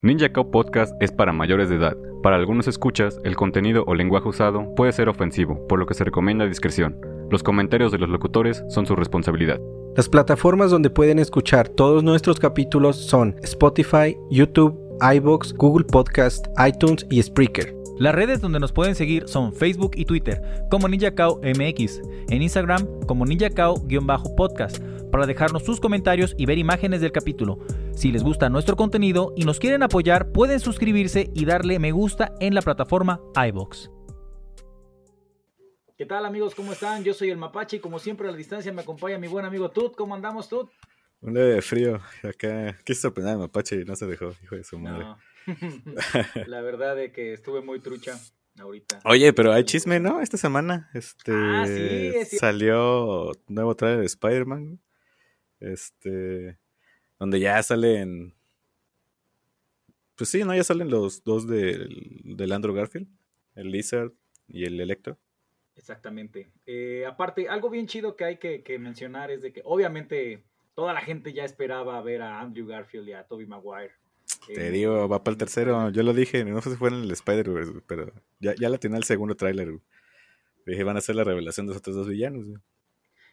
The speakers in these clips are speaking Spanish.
Ninja Cow Podcast es para mayores de edad. Para algunos escuchas, el contenido o lenguaje usado puede ser ofensivo, por lo que se recomienda discreción. Los comentarios de los locutores son su responsabilidad. Las plataformas donde pueden escuchar todos nuestros capítulos son Spotify, YouTube, iBox, Google Podcast, iTunes y Spreaker. Las redes donde nos pueden seguir son Facebook y Twitter como NinjaCao MX, en Instagram como NinjaCao-podcast, para dejarnos sus comentarios y ver imágenes del capítulo. Si les gusta nuestro contenido y nos quieren apoyar, pueden suscribirse y darle me gusta en la plataforma iBox. ¿Qué tal amigos? ¿Cómo están? Yo soy el Mapache y como siempre a la distancia me acompaña mi buen amigo Tut. ¿Cómo andamos Tut? Un leve de frío. Acá quiso sorprender al Mapache y no se dejó, hijo de su madre. No. La verdad es que estuve muy trucha ahorita. Oye, pero hay chisme, ¿no? Esta semana este, Ah, sí, salió nuevo trailer de Spider-Man. Este, donde ya salen... Pues sí, ¿no? Ya salen los dos del, del Andrew Garfield, el Lizard y el Electro. Exactamente. Eh, aparte, algo bien chido que hay que, que mencionar es de que obviamente toda la gente ya esperaba ver a Andrew Garfield y a Tobey Maguire. Te digo, va para el tercero. Yo lo dije, no sé si fue en el Spider-Verse, pero ya, ya la tenía el segundo tráiler. Dije, van a hacer la revelación de los otros dos villanos. güey.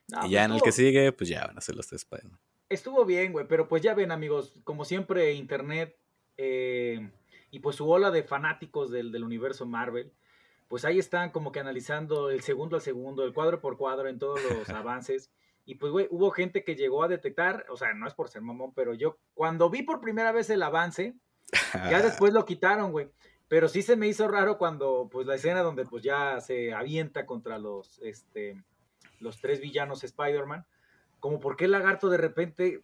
no, y pues ya en el que sigue, pues ya van a ser los tres Spider-Man. Estuvo bien, güey, pero pues ya ven, amigos, como siempre, Internet eh, y pues su ola de fanáticos del, del universo Marvel, pues ahí están como que analizando el segundo al segundo, el cuadro por cuadro en todos los avances. Y pues, güey, hubo gente que llegó a detectar, o sea, no es por ser mamón, pero yo cuando vi por primera vez el avance, ya después lo quitaron, güey. Pero sí se me hizo raro cuando, pues, la escena donde, pues, ya se avienta contra los, este, los tres villanos Spider-Man. Como, ¿por qué el lagarto de repente,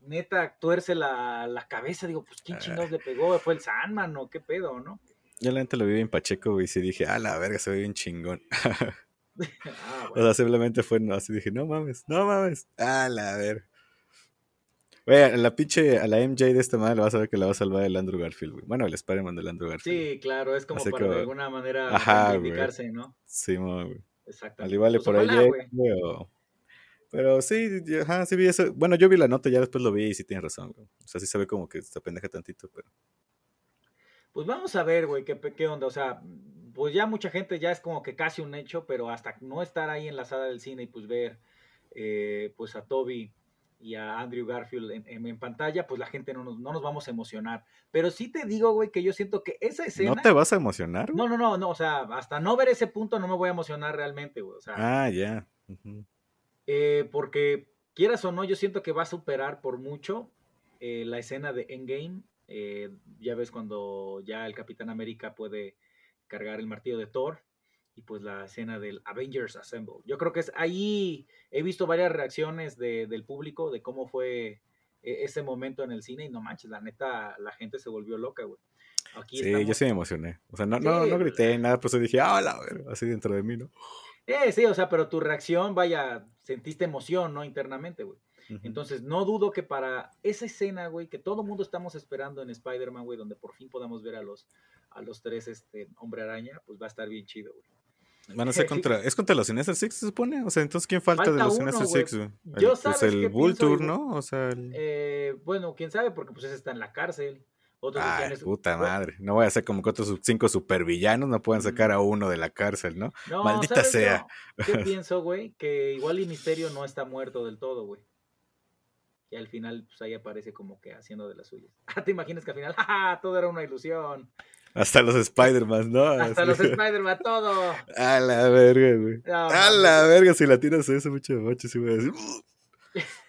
neta, tuerce la, la cabeza? Digo, pues, ¿quién chingados le pegó? ¿Fue el Sandman o qué pedo, no? Yo la gente lo vi bien Pacheco, güey, y sí dije, ah, la verga, se ve bien chingón. Ah, o sea, simplemente fue no, así dije, no mames, no mames, ah, la verga. Güey, a la pinche, a la MJ de esta madre le vas a ver que la va a salvar el Andrew Garfield, güey. Bueno, el Spider-Man del Andrew Garfield. Sí, claro, es como Así para que- de alguna manera Ajá, reivindicarse, ¿no? Sí, güey. Exacto. Al igual Pues por ojalá, güey. o- Pero sí, yo- ajá, sí vi eso. Bueno, yo vi la nota, ya después lo vi y sí tienes razón, güey. O sea, sí se ve como que se pendeja tantito, pero... Pues vamos a ver, güey, qué, qué onda. O sea, pues ya mucha gente ya es como que casi un hecho, pero hasta no estar ahí en la sala del cine y pues ver eh, pues a Toby y a Andrew Garfield en, en- en pantalla, pues la gente no nos, no nos vamos a emocionar. Pero sí te digo, güey, que yo siento que esa escena... ¿No te vas a emocionar, güey? no, no, no, no, o sea, hasta no ver ese punto no me voy a emocionar realmente, güey. O sea, Ah, ya. Eh, porque quieras o no, yo siento que va a superar por mucho eh, la escena de Endgame. Ya ves cuando ya el Capitán América puede cargar el martillo de Thor y pues la escena del Avengers Assemble. Yo creo que es ahí, he visto varias reacciones de- del público de cómo fue eh, ese momento en el cine y no manches, la neta, la gente se volvió loca, güey. Aquí Sí, estamos- yo sí me emocioné. O sea, no, no, Sí, no grité nada, pues dije, ah, la verga, así dentro de mí, ¿no? Eh, sí, o sea, pero tu reacción, vaya, sentiste emoción, ¿no? Internamente, güey. Entonces, no dudo que para esa escena, güey, que todo mundo estamos esperando en Spider-Man, güey, donde por fin podamos ver a los, a los tres, este, Hombre Araña, pues va a estar bien chido, güey. Van a ser contra, es contra los Sinister Six, se supone. O sea, entonces, ¿quién falta, de los uno, Sinister. Six? güey? Yo sabes pues el Vulture. ¿no? O sea, el... Eh, bueno, quién sabe, porque pues ese está en la cárcel. Otros Ay, decían, puta bueno, madre. No voy a hacer como que otros cinco supervillanos no puedan sacar a uno de la cárcel, ¿no? No, Maldita ¿sabes sea. yo ¿Qué pienso, güey? Que igual y Misterio no está muerto del todo, güey. Y al final, pues ahí aparece como que haciendo de las suyas. Ah, ¿te imaginas que al final, ¡ja! Todo era una ilusión. Hasta los Spider-Man, ¿no? Hasta los Spider-Man, todo. A la verga, güey. No, a la verga, si la tiras a eso mucho macho, sí voy a decir.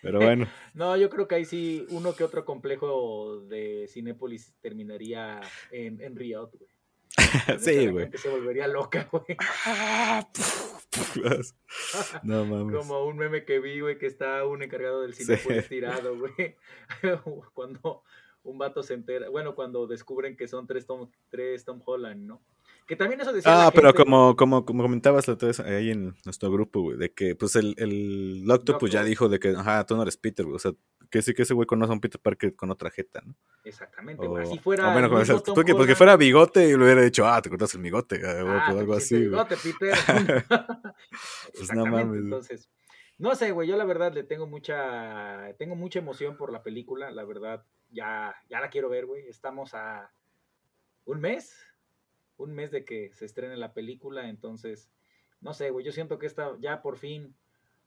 Pero bueno, No, yo creo que ahí sí, uno que otro complejo de Cinépolis terminaría en, en Riot, güey. Sí, güey. Se volvería loca, güey. no mames. Como un meme que vi, güey, que está un encargado del Cinépolis tirado, güey. Cuando un vato se entera, bueno, cuando descubren que son tres Tom, tres Tom Holland, ¿no? Que también eso decía. Ah, la pero gente, como, como, como comentabas la otra vez ahí en nuestro grupo, güey, de que pues el, el Octopus pues ya dijo de que, ajá, tú no eres Peter, güey. O sea, que sí que ese güey conoce a un Peter Parker con otra jeta, ¿no? Exactamente, O, güey. Así fuera. o bueno, Tom porque, porque fuera bigote y le hubiera dicho, ah, te cortas el bigote, güey, Ah, te algo así, güey. bigote, Peter. Pues no mames, entonces. No sé, güey, yo la verdad le tengo mucha, tengo mucha emoción por la película, la verdad, ya, ya la quiero ver, güey. Estamos a un mes, un mes de que se estrene la película, entonces, no sé, güey, yo siento que esta, ya por fin,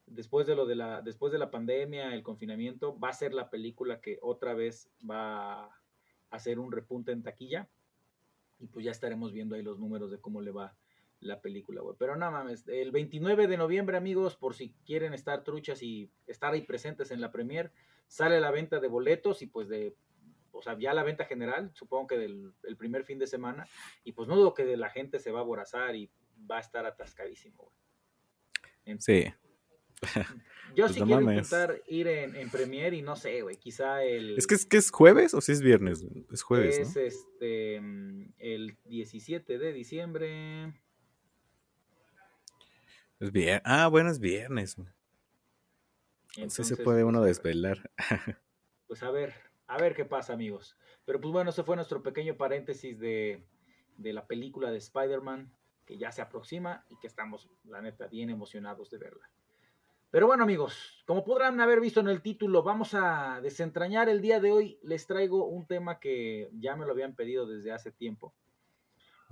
después de lo de la, después de la pandemia, el confinamiento, va a ser la película que otra vez va a hacer un repunte en taquilla. Y pues ya estaremos viendo ahí los números de cómo le va la película, güey. Pero no mames, el 29 de noviembre, amigos, por si quieren estar truchas y estar ahí presentes en la premier, sale la venta de boletos y pues de, o sea, ya la venta general, supongo que del el primer fin de semana, y pues no dudo que de la gente se va a aborazar y va a estar atascadísimo, güey. En- Sí. Yo pues sí no quiero mames. intentar ir en, en premier y no sé, güey, quizá el... Es que es, que es jueves o si es viernes? Es jueves, es ¿no? este el 17 de diciembre. Es viernes. Ah, bueno, es viernes, güey. Sí se Entonces, puede uno pues, desvelar. pues a ver, a ver qué pasa, amigos. Pero pues bueno, ese fue nuestro pequeño paréntesis de, de la película de Spider-Man, que ya se aproxima y que estamos, la neta, bien emocionados de verla. Pero bueno, amigos, como podrán haber visto en el título, vamos a desentrañar el día de hoy. Les traigo un tema que ya me lo habían pedido desde hace tiempo.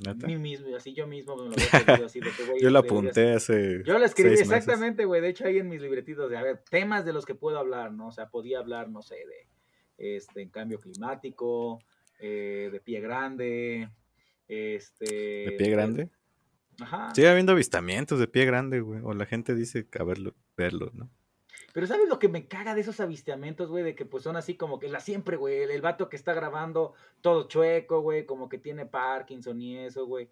¿Neta? Mí mismo, así yo mismo me lo había pedido así de que, güey, Yo deberías- apunté hace. Yo lo escribí exactamente, güey. De hecho, ahí en mis libretitos de, a ver, temas de los que puedo hablar, ¿no? O sea, podía hablar, no sé, de este, en cambio climático, eh, de pie grande, este... ¿De pie grande? Ajá. Sigue habiendo avistamientos de pie grande, güey. O la gente dice que a verlo, verlo, ¿no? Pero ¿sabes lo que me caga de esos avistamientos, güey? De que pues son así como que la siempre, güey. El, el vato que está grabando todo chueco, güey. Como que tiene Parkinson y eso, güey.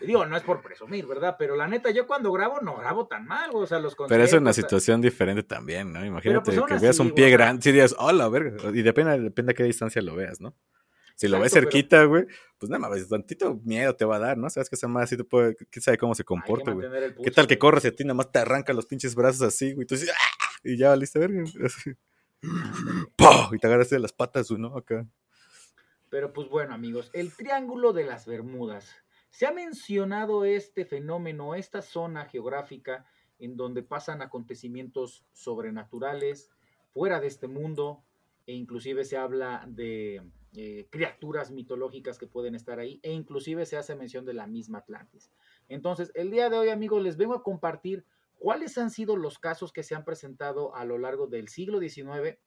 Digo, no es por presumir, ¿verdad? Pero la neta, yo cuando grabo no grabo tan mal, güey. O sea, los Pero eso es una situación diferente también, ¿no? Imagínate pues, aún que así, veas un pie grande, si dirías, hola, verga. Y depende, depende a qué distancia lo veas, ¿no? Si lo ves Exacto, cerquita, güey, pues nada más, tantito miedo te va a dar, ¿no? Sabes que esa madre así te puede, quién sabe cómo se comporta, güey. ¿Qué tal que corres y a ti nada más te arranca los pinches brazos así, güey? Tú dices, ¡ah! Y ya valiste verga. Y te agarraste de las patas, ¿no? Acá. Pero pues bueno, amigos, el Triángulo de las Bermudas. Se ha mencionado este fenómeno, esta zona geográfica en donde pasan acontecimientos sobrenaturales, fuera de este mundo, e inclusive se habla de eh, criaturas mitológicas que pueden estar ahí, e inclusive se hace mención de la misma Atlantis. Entonces, el día de hoy, amigos, les vengo a compartir cuáles han sido los casos que se han presentado a lo largo del siglo XIX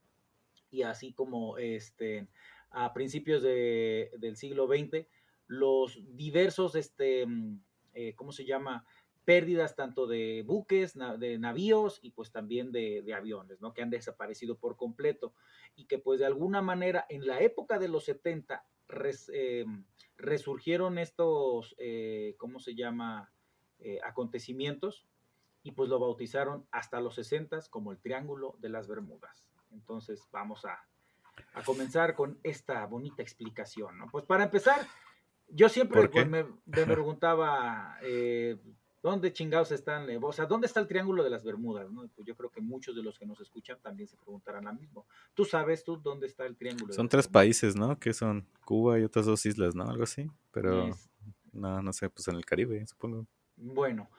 y así como este, a principios de- del siglo XX, los diversos, este, mm, eh, ¿cómo se llama? Pérdidas tanto de buques, de navíos y pues también de, aviones, ¿no? Que han desaparecido por completo y que pues de alguna manera en la época de los 70 res- eh, resurgieron estos, eh, ¿cómo se llama? Acontecimientos y pues lo bautizaron hasta los 60 como el Triángulo de las Bermudas. Entonces vamos a, a comenzar con esta bonita explicación, ¿no? Pues para empezar, yo siempre pues, me, me preguntaba, eh, ¿dónde chingados están? O sea, ¿dónde está el Triángulo de las Bermudas? ¿no? Pues yo creo que muchos de los que nos escuchan también se preguntarán lo mismo. ¿Tú sabes tú dónde está el Triángulo? de Son las tres Bermudas? países, ¿no? Que son Cuba y otras dos islas, ¿no? Algo así. Pero, Es- no, no sé, pues en el Caribe, supongo. Bueno,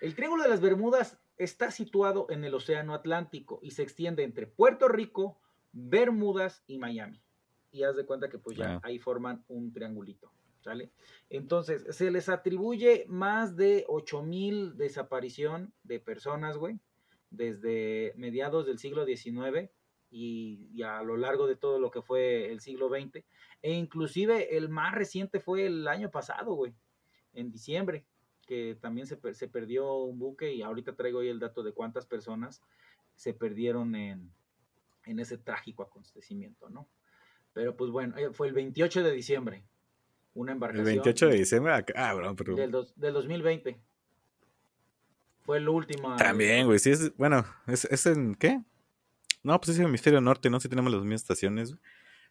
el Triángulo de las Bermudas está situado en el Océano Atlántico y se extiende entre Puerto Rico, Bermudas y Miami. Y haz de cuenta que pues ya Ah. ahí forman un triangulito, ¿sale? Entonces, se les atribuye más de 8000 desaparición de personas, güey, desde mediados del siglo XIX y, y a lo largo de todo lo que fue el siglo XX. E inclusive el más reciente fue el año pasado, güey, en diciembre que también se, per- se perdió un buque y ahorita traigo ahí el dato de cuántas personas se perdieron en, en ese trágico acontecimiento, ¿no? Pero pues bueno, eh, fue el 28 de diciembre, una El embarcación 28 de diciembre, acá- ah, bro, pero del, dos- del 2020. Fue el último. también, güey, sí es, bueno, es, es en, ¿qué? No, pues es el hemisferio norte, ¿no? Si tenemos las mismas estaciones, güey.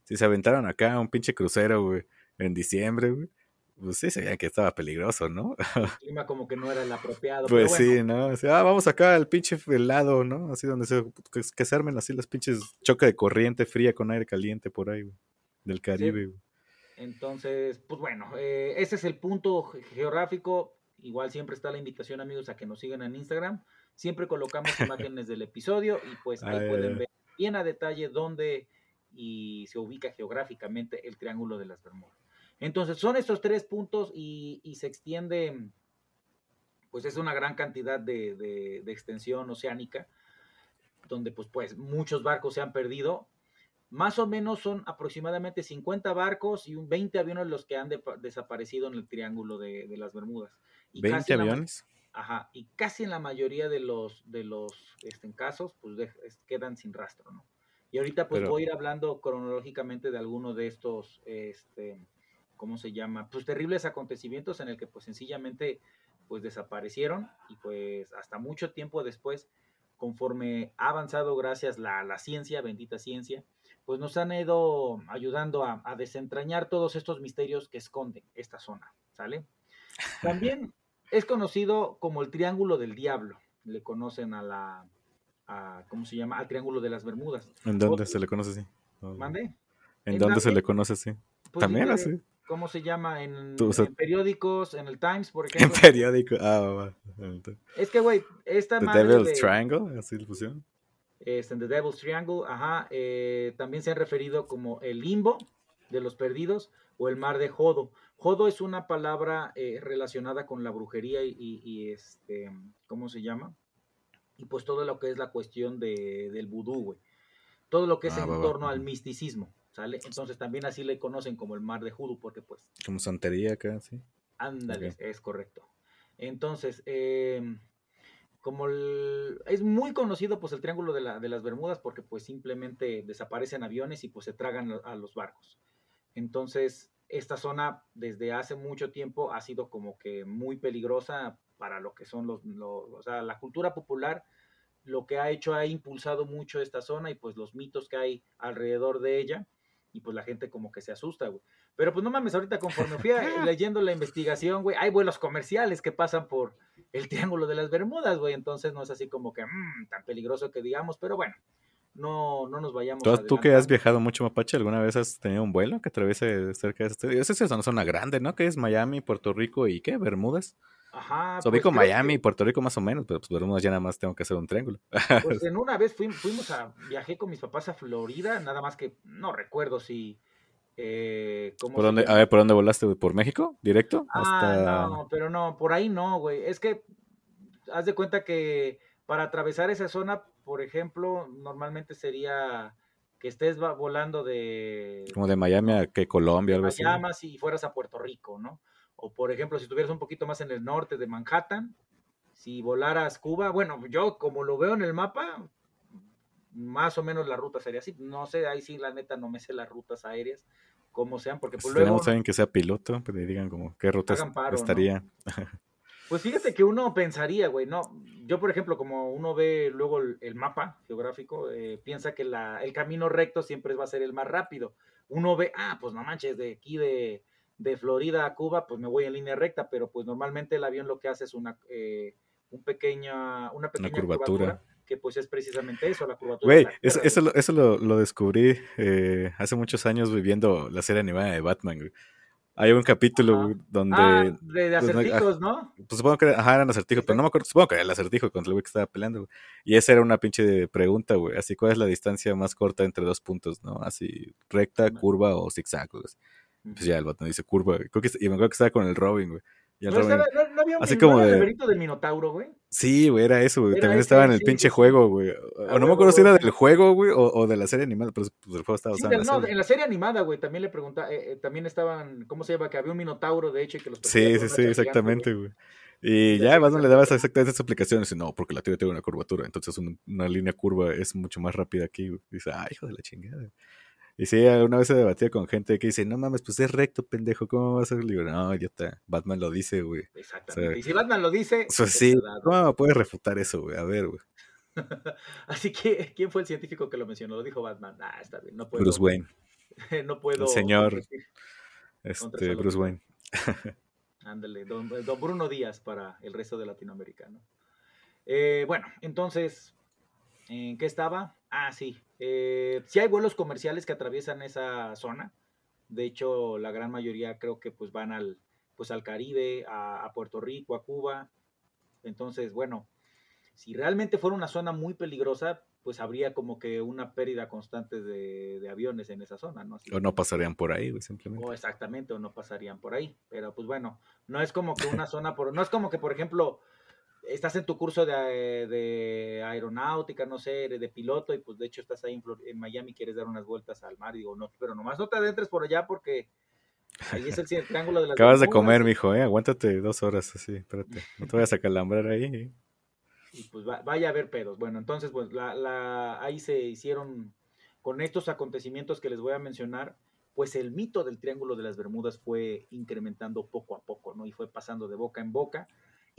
si se aventaron acá un pinche crucero, güey, en diciembre, güey, pues sí, se veía que estaba peligroso, ¿no? El clima como que no era el apropiado. Pues pero bueno, sí, ¿no? O sea, ah, vamos acá al pinche helado, ¿no? Así donde se, que, que se armen así las pinches choque de corriente fría con aire caliente por ahí, güey. Del Caribe, güey. Entonces, pues bueno, eh, ese es el punto ge- geográfico. Igual siempre está la invitación, amigos, a que nos sigan en Instagram. Siempre colocamos imágenes del episodio y pues ahí Ah, pueden ver bien a detalle dónde y se ubica geográficamente el Triángulo de las Bermudas. Entonces, son estos tres puntos y, y se extiende, pues es una gran cantidad de, de- de extensión oceánica, donde pues, pues muchos barcos se han perdido. Más o menos son aproximadamente 50 barcos y un 20 aviones los que han de- desaparecido en el Triángulo de, de las Bermudas. Y 20 casi la aviones. Ajá, y casi en la mayoría de los, de los este, casos, pues de- quedan sin rastro, ¿no? Y ahorita pues Pero- voy a ir hablando cronológicamente de alguno de estos, este, ¿cómo se llama? Pues terribles acontecimientos en el que pues sencillamente pues desaparecieron y pues hasta mucho tiempo después, conforme ha avanzado gracias la, la ciencia, bendita ciencia, pues nos han ido ayudando a, a desentrañar todos estos misterios que esconden esta zona, ¿sale? También es conocido como el Triángulo del Diablo. Le conocen a la, a, ¿cómo se llama? Al Triángulo de las Bermudas. ¿En dónde Otro- se le conoce así? ¿Mande? ¿En En dónde se le conoce así? Pues También así. ¿Cómo se llama? En, Tú, o sea- en periódicos, en el Times, por En ejemplo. periódico. Ah, va, va. The Es que, güey, esta madre Devil's de- Triangle, así le pusieron. este, en The Devil's Triangle, ajá, eh, también se han referido como el limbo de los perdidos o el mar de Jodo. Jodo es una palabra eh, relacionada con la brujería y, y- y, este, ¿cómo se llama? Y pues todo lo que es la cuestión de, del vudú, güey. Todo lo que es Ah, en va, va. torno al misticismo, ¿sale? Entonces también así le conocen como el mar de Jodo, porque pues Como santería acá, sí. Ándale, es correcto. Entonces, eh, como el- es muy conocido pues el Triángulo de, la- de las Bermudas porque pues simplemente desaparecen aviones y pues se tragan a- a los barcos. Entonces, esta zona desde hace mucho tiempo ha sido como que muy peligrosa para lo que son los, los- o sea, la cultura popular, lo que ha hecho ha impulsado mucho esta zona y pues los mitos que hay alrededor de ella y pues la gente como que se asusta, güey. Pero pues no mames, ahorita conforme fui a- leyendo la investigación, güey, hay vuelos comerciales que pasan por el Triángulo de las Bermudas, güey, entonces no es así como que mm, tan peligroso que digamos, pero bueno, no, no nos vayamos ¿Tú, tú que has viajado mucho, Mapache, ¿alguna vez has tenido un vuelo que atraviese cerca de este? Esa es una zona grande, ¿no? Que es Miami, Puerto Rico y ¿qué? Bermudas. Ajá, O sea, pues creo Miami y que, Puerto Rico más o menos, pero pues Bermudas ya nada más tengo que hacer un triángulo. pues en una vez fuimos, fuimos a, viajé con mis papás a Florida, nada más que no recuerdo si, eh, ¿cómo ¿Por dónde, a ver, ¿por dónde volaste? güey? ¿Por México? ¿Directo? Ah, Hasta... no, pero no, por ahí no, güey. Es que haz de cuenta que para atravesar esa zona, por ejemplo, normalmente sería que estés volando de, Como de Miami a que Colombia, de algo así. Miami si fueras a Puerto Rico, ¿no? O por ejemplo, si estuvieras un poquito más en el norte de Manhattan, si volaras Cuba, bueno, yo como lo veo en el mapa, más o menos la ruta sería así. No sé, ahí sí, la neta, no me sé las rutas aéreas, como sean, porque Si pues luego... tenemos alguien que sea piloto, pues le digan como qué ¿no? estaría. Pues fíjate que uno pensaría, güey, no, yo por ejemplo, como uno ve luego el, el mapa geográfico, eh, piensa que la, el camino recto siempre va a ser el más rápido. Uno ve, ah, pues no manches, de aquí de, de Florida a Cuba, pues me voy en línea recta, pero pues normalmente el avión lo que hace es una, eh, un pequeña, una pequeña curvatura. que pues es precisamente eso, la curvatura. Güey, eso, eso, lo, eso lo, lo descubrí eh, hace muchos años viviendo la serie animada de Batman. güey. Hay un capítulo Ajá. donde... Ah, de, de pues, no- acertijos, ¿no? Pues supongo que ajá, eran acertijos, pero no me acuerdo, supongo que era el acertijo contra el güey que estaba peleando, güey. Y esa era una pinche pregunta, güey. Así, ¿cuál es la distancia más corta entre dos puntos, no? Así, recta, curva o zigzag, güey. Pues ya el Batman dice curva, güey. Creo que, y me acuerdo que estaba con el Robin, güey. Y el No, Robin, estaba- no- no había un así no como de- Minotauro, güey. Sí, güey, era eso, güey. Era También ese, estaba en el sí, pinche juego, güey. O, no me acuerdo si era del juego, güey, o, o de la serie animada, pero pues, el juego estaba Sí, la no, serie. en la serie animada, güey, también le preguntaba, eh, eh, también estaban, ¿cómo se llama? Que había un minotauro, de hecho, y que los Sí, sí, una sí, exactamente, güey. Y Ya sé Batman le daba esa- exactamente. exactamente esa explicación. Dice, no, porque la Tierra tiene una curvatura, entonces un- una línea curva es mucho más rápida aquí. güey. Dice, ay, hijo de la chingada. Y sí, una vez se debatía con gente que dice, no mames, pues es recto, pendejo, ¿cómo va a ser? Le digo, no, ya está, Batman lo dice, güey. Exactamente. O sea, y si Batman lo dice, Pues es sí. ¿cómo puedes refutar eso, güey? A ver, güey. Así que, ¿quién fue el científico que lo mencionó? Lo dijo Batman. Ah, está bien, no puedo. Bruce Wayne. no puedo. El señor este, Bruce. Wayne. Ándale, don, don Bruno Díaz para el resto de Latinoamérica, ¿no? Eh, bueno, entonces, ¿en qué estaba? Ah, sí. Eh, sí hay vuelos comerciales que atraviesan esa zona. De hecho, la gran mayoría creo que pues van al, pues al Caribe, a, a Puerto Rico, a Cuba. Entonces, bueno, si realmente fuera una zona muy peligrosa, pues habría como que una pérdida constante de, de aviones en esa zona, ¿no? Así O no pasarían por ahí, simplemente. o exactamente, o no pasarían por ahí. Pero pues bueno, no es como que una zona por, no es como que, por ejemplo, estás en tu curso de, de aeronáutica, no sé, de, de piloto, y pues de hecho estás ahí en, en Miami, quieres dar unas vueltas al mar, y digo, no, pero nomás no te adentres por allá porque ahí es el triángulo de las Acabas de comer, mijo, ¿eh? Aguántate dos horas así, espérate. No te vayas a calambrar ahí. y pues va- vaya a haber pedos. Bueno, entonces pues la, la- ahí se hicieron con estos acontecimientos que les voy a mencionar, pues el mito del Triángulo de las Bermudas fue incrementando poco a poco, ¿no? Y fue pasando de boca en boca.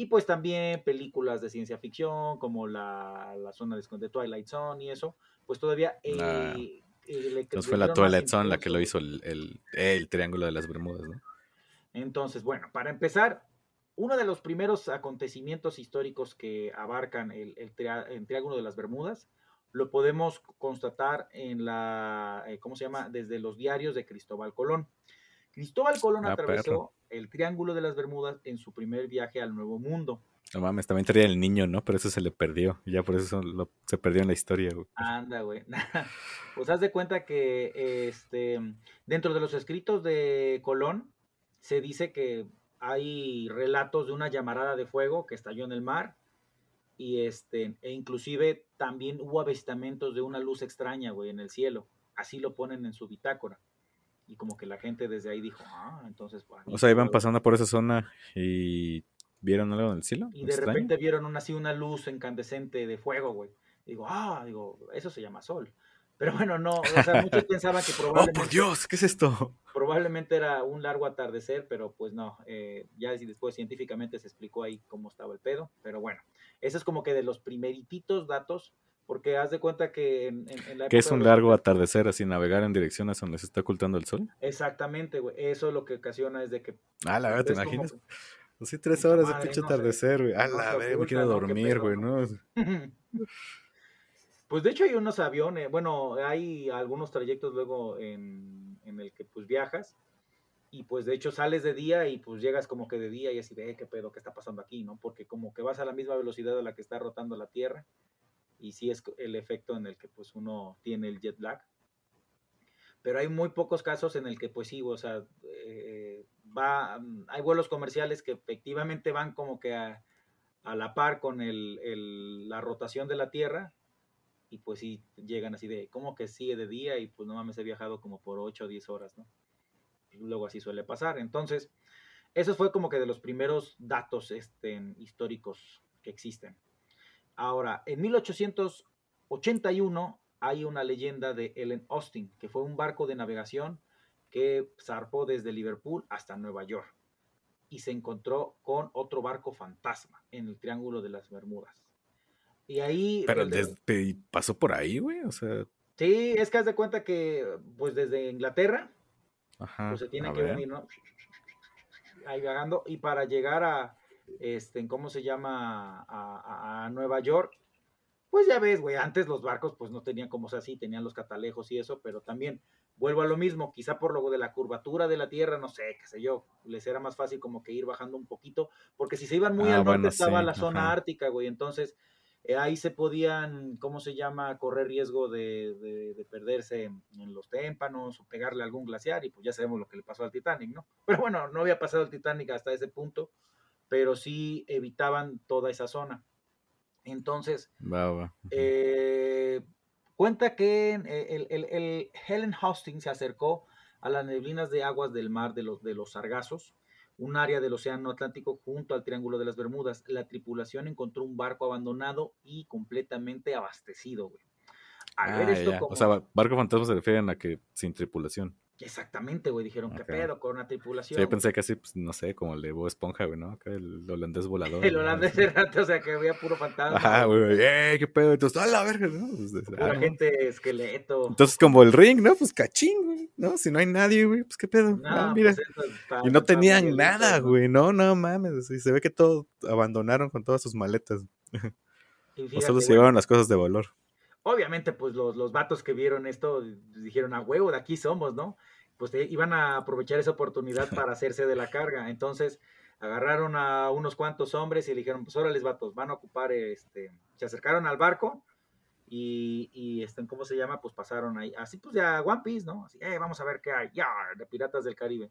Y pues también películas de ciencia ficción, como la, la zona de, de Twilight Zone y eso, pues todavía... eh, Ah. eh, le- Entonces le fue la Twilight Zone la que lo hizo el, el, el Triángulo de las Bermudas, ¿no? Entonces, bueno, para empezar, uno de los primeros acontecimientos históricos que abarcan el, el el Triángulo de las Bermudas lo podemos constatar en la, eh, ¿cómo se llama? Desde los diarios de Cristóbal Colón. Cristóbal Colón Ah, atravesó perro. el Triángulo de las Bermudas en su primer viaje al Nuevo Mundo. No mames, también traía el niño, ¿no? Pero eso se le perdió. Ya por eso lo- se perdió en la historia, güey. Anda, güey. pues haz de cuenta que este, dentro de los escritos de Colón se dice que hay relatos de una llamarada de fuego que estalló en el mar y este e inclusive también hubo avistamientos de una luz extraña, güey, en el cielo. Así lo ponen en su bitácora. Y como que la gente desde ahí dijo, ah, entonces... pues, O sea, iban pasando por esa zona y vieron algo en el cielo. y de extraño. repente vieron una, así una luz incandescente de fuego, güey. Digo, ah, digo, eso se llama sol. Pero bueno, no, o sea, muchos pensaban que ¡Oh, probablemente, por Dios! ¿Qué es esto? probablemente era un largo atardecer, pero pues no, eh, ya después científicamente se explicó ahí cómo estaba el pedo, pero bueno, ese es como que de los primerititos datos, porque haz de cuenta que en, en- la ¿Qué es un los largo atardecer así, navegar en dirección hacia donde se está ocultando el sol? Exactamente, güey, eso lo que ocasiona es de que... Ah, la verdad, ¿te como imaginas? que- Así tres horas de pinche no atardecer, güey. A No la verga, me quiero ¿no? ¿Qué dormir, güey, no? ¿no? Pues de hecho hay unos aviones, bueno, hay algunos trayectos luego en, en el que pues viajas y pues de hecho sales de día y pues llegas como que de día y así de "Eh, qué pedo, qué está pasando aquí, ¿no? Porque como que vas a la misma velocidad a la que está rotando la Tierra y sí es el efecto en el que pues uno tiene el jet lag. Pero hay muy pocos casos en el que pues sí, o sea, eh, va, hay vuelos comerciales que efectivamente van como que a, a la par con el, el- la rotación de la Tierra y pues sí llegan así de, ¿cómo que sigue de día? Y pues no mames, he viajado como por 8 o 10 horas, ¿no? Luego así suele pasar. Entonces, eso fue como que de los primeros datos este, históricos que existen. Ahora, en 1881 hay una leyenda de Ellen Austin, que fue un barco de navegación que zarpó desde Liverpool hasta Nueva York y se encontró con otro barco fantasma en el Triángulo de las Bermudas. Y ahí... Pero desde- pasó por ahí, güey. O sea, Sí, es que haz de cuenta que, pues desde Inglaterra, ajá. pues se tienen a que ver. venir, ¿no? Ahí vagando, y para llegar a, este, ¿cómo se llama? A, a- a Nueva York, pues ya ves, güey, antes los barcos, pues no tenían como sea así, tenían los catalejos y eso, pero también vuelvo a lo mismo, quizá por lo de la curvatura de la Tierra, no sé, qué sé yo, les era más fácil como que ir bajando un poquito, porque si se iban muy Ah, al norte bueno, estaba sí, la zona ajá. ártica, güey, entonces eh, ahí se podían, ¿cómo se llama?, correr riesgo de, de- de perderse en, en los témpanos o pegarle a algún glaciar y pues ya sabemos lo que le pasó al Titanic, ¿no? Pero bueno, no había pasado el Titanic hasta ese punto, pero sí evitaban toda esa zona. Entonces, eh, cuenta que eh, el, el- el Helen Hastings se acercó a las neblinas de aguas del mar de los, de los Sargazos, un área del Océano Atlántico junto al Triángulo de las Bermudas. La tripulación encontró un barco abandonado y completamente abastecido, güey. Al ver Ah, esto ya. como- O sea, barco fantasma se refieren a que sin tripulación. Exactamente, güey. Dijeron, ¿qué Ok. pedo con una Sí, tripulación? yo pensé casi, pues, no sé, como el de Bob Esponja, güey, ¿no? Acá el holandés volador. El holandés de rato, o sea, que había puro fantasma. Ajá, güey, ¡eh, qué pedo! Entonces, ¡a la verga! ¿no? Pues, Pura ah, no. gente esqueleto. Entonces, como el ring, ¿no? Pues cachín, güey, ¿no? Si no hay nadie, güey, pues qué pedo. No, ah, mira. pues, pa- y no tenían nada, güey, no, no mames. Y se ve que todo abandonaron con todas sus maletas. Y O solo se llevaron las cosas de valor. Obviamente, pues los, los vatos que vieron esto dijeron, a huevo, de aquí somos, ¿no? Pues eh, iban a aprovechar esa oportunidad para hacerse de la carga. Entonces, agarraron a unos cuantos hombres y le dijeron, pues órale, vatos, van a ocupar, este, se acercaron al barco y, y este, ¿cómo se llama? Pues pasaron ahí, así pues ya One Piece, ¿no? Así, eh, vamos a ver qué hay, ya, de Piratas del Caribe.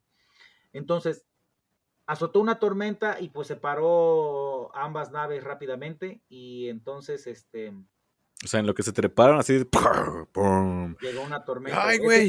Entonces, azotó una tormenta y pues separó ambas naves rápidamente y entonces, este, O sea, en lo que se treparon así, llegó una tormenta. Ay, güey.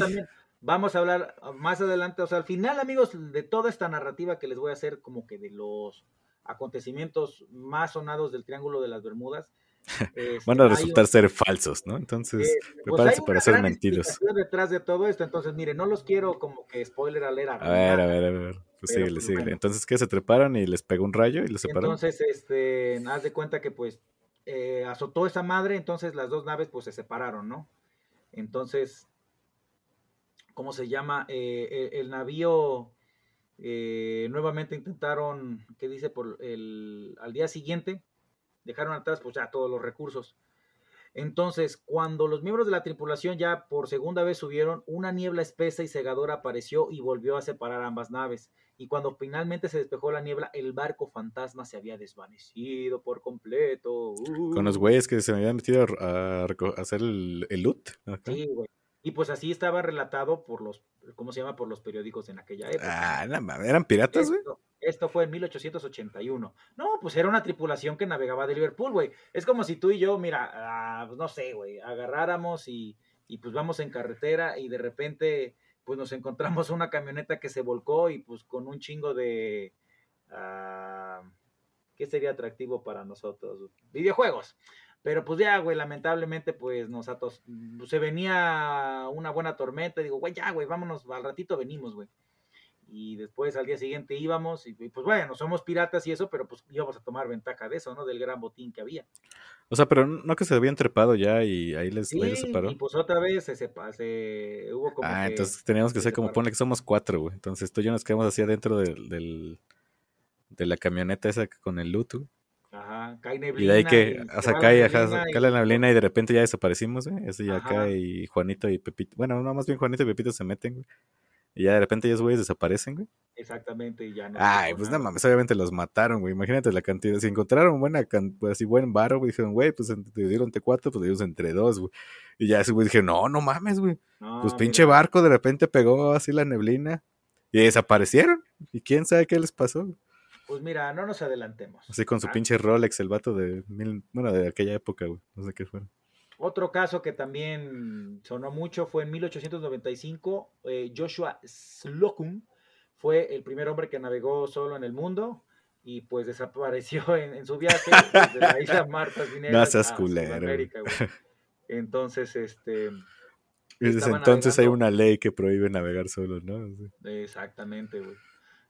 Vamos a hablar más adelante, o sea, al final, amigos, de toda esta narrativa que les voy a hacer, como que de los acontecimientos más sonados del Triángulo de las Bermudas. este, Van a resultar un- ser falsos, ¿no? Entonces, eh, pues prepárense para ser explicación detrás de todo esto, entonces, miren, no los quiero como que spoiler alert. A ver, a ver, a ver. Pues síguele, pues, síguele. bueno. Entonces, ¿qué? ¿Se treparon y les pegó un rayo y los separaron? Entonces, este, haz de cuenta que pues eh, azotó esa madre, entonces las dos naves pues se separaron, ¿no? Entonces, ¿cómo se llama? Eh, el, navío eh, nuevamente intentaron, ¿qué dice? Por el, al día siguiente, dejaron atrás pues ya todos los recursos. Entonces, cuando los miembros de la tripulación ya por segunda vez subieron, una niebla espesa y cegadora apareció y volvió a separar ambas naves. Y cuando finalmente se despejó la niebla, el barco fantasma se había desvanecido por completo. Con los Uh. güeyes que se me habían metido a, hacer el, el loot. acá. Sí, güey. Y pues así estaba relatado por los, ¿cómo se llama? Por los periódicos en aquella época. Ah, no ¿eran piratas, güey? Esto, esto fue en 1881. No, pues era una tripulación que navegaba de Liverpool, güey. Es como si tú y yo, mira, ah, pues no sé, güey, agarráramos y, y pues vamos en carretera y de repente pues nos encontramos una camioneta que se volcó y pues con un chingo de... ah, ¿Qué sería atractivo para nosotros? Videojuegos. Pero pues ya, güey, lamentablemente pues nos atos... Se venía una buena tormenta y digo, güey, ya, güey, vámonos, al ratito venimos, güey y después al día siguiente íbamos y, y, pues bueno, somos piratas y eso, pero pues íbamos a tomar ventaja de eso, ¿no? Del gran botín que había. O sea, pero no que se habían trepado ya y ahí les, Sí, ahí les separó. y pues otra vez se, sepa, se hubo como ah, que entonces teníamos que se ser como, ponle que somos cuatro, güey. Entonces tú y yo nos quedamos así adentro del, del- de la camioneta esa con el loot, güey. Ajá, cae Y neblina. de ahí que, y se va cae, ajá, y- cae la neblina y de repente ya desaparecimos, güey. Ese y acá Ajá. y Juanito y Pepito. Bueno, no, más bien Juanito y Pepito se meten, güey. Y ya de repente ellos, güeyes, desaparecen, güey. Exactamente, y ya no. Ay, pues no nada. mames, obviamente los mataron, güey. Imagínate la cantidad. Si encontraron buena, pues así buen varo, güey, dijeron, güey, pues te dieron entre cuatro, pues le dieron entre dos, güey. Y ya ese güey dije, no, no mames, güey. No, Pues pinche mira, barco de repente pegó así la neblina y desaparecieron. Y quién sabe qué les pasó. güey. Pues mira, no nos adelantemos. Así con su Ah, pinche Rolex, el vato de mil, bueno, de aquella época, güey. No sé qué fue. Otro caso que también sonó mucho fue en 1895. eh, Joshua Slocum fue el primer hombre que navegó solo en el mundo y pues desapareció en, en su viaje desde la isla Martas Vineras No seas culero, Sudamérica, güey. Entonces, este, desde entonces hay una ley que prohíbe navegar solo, ¿no? Sí. exactamente, güey.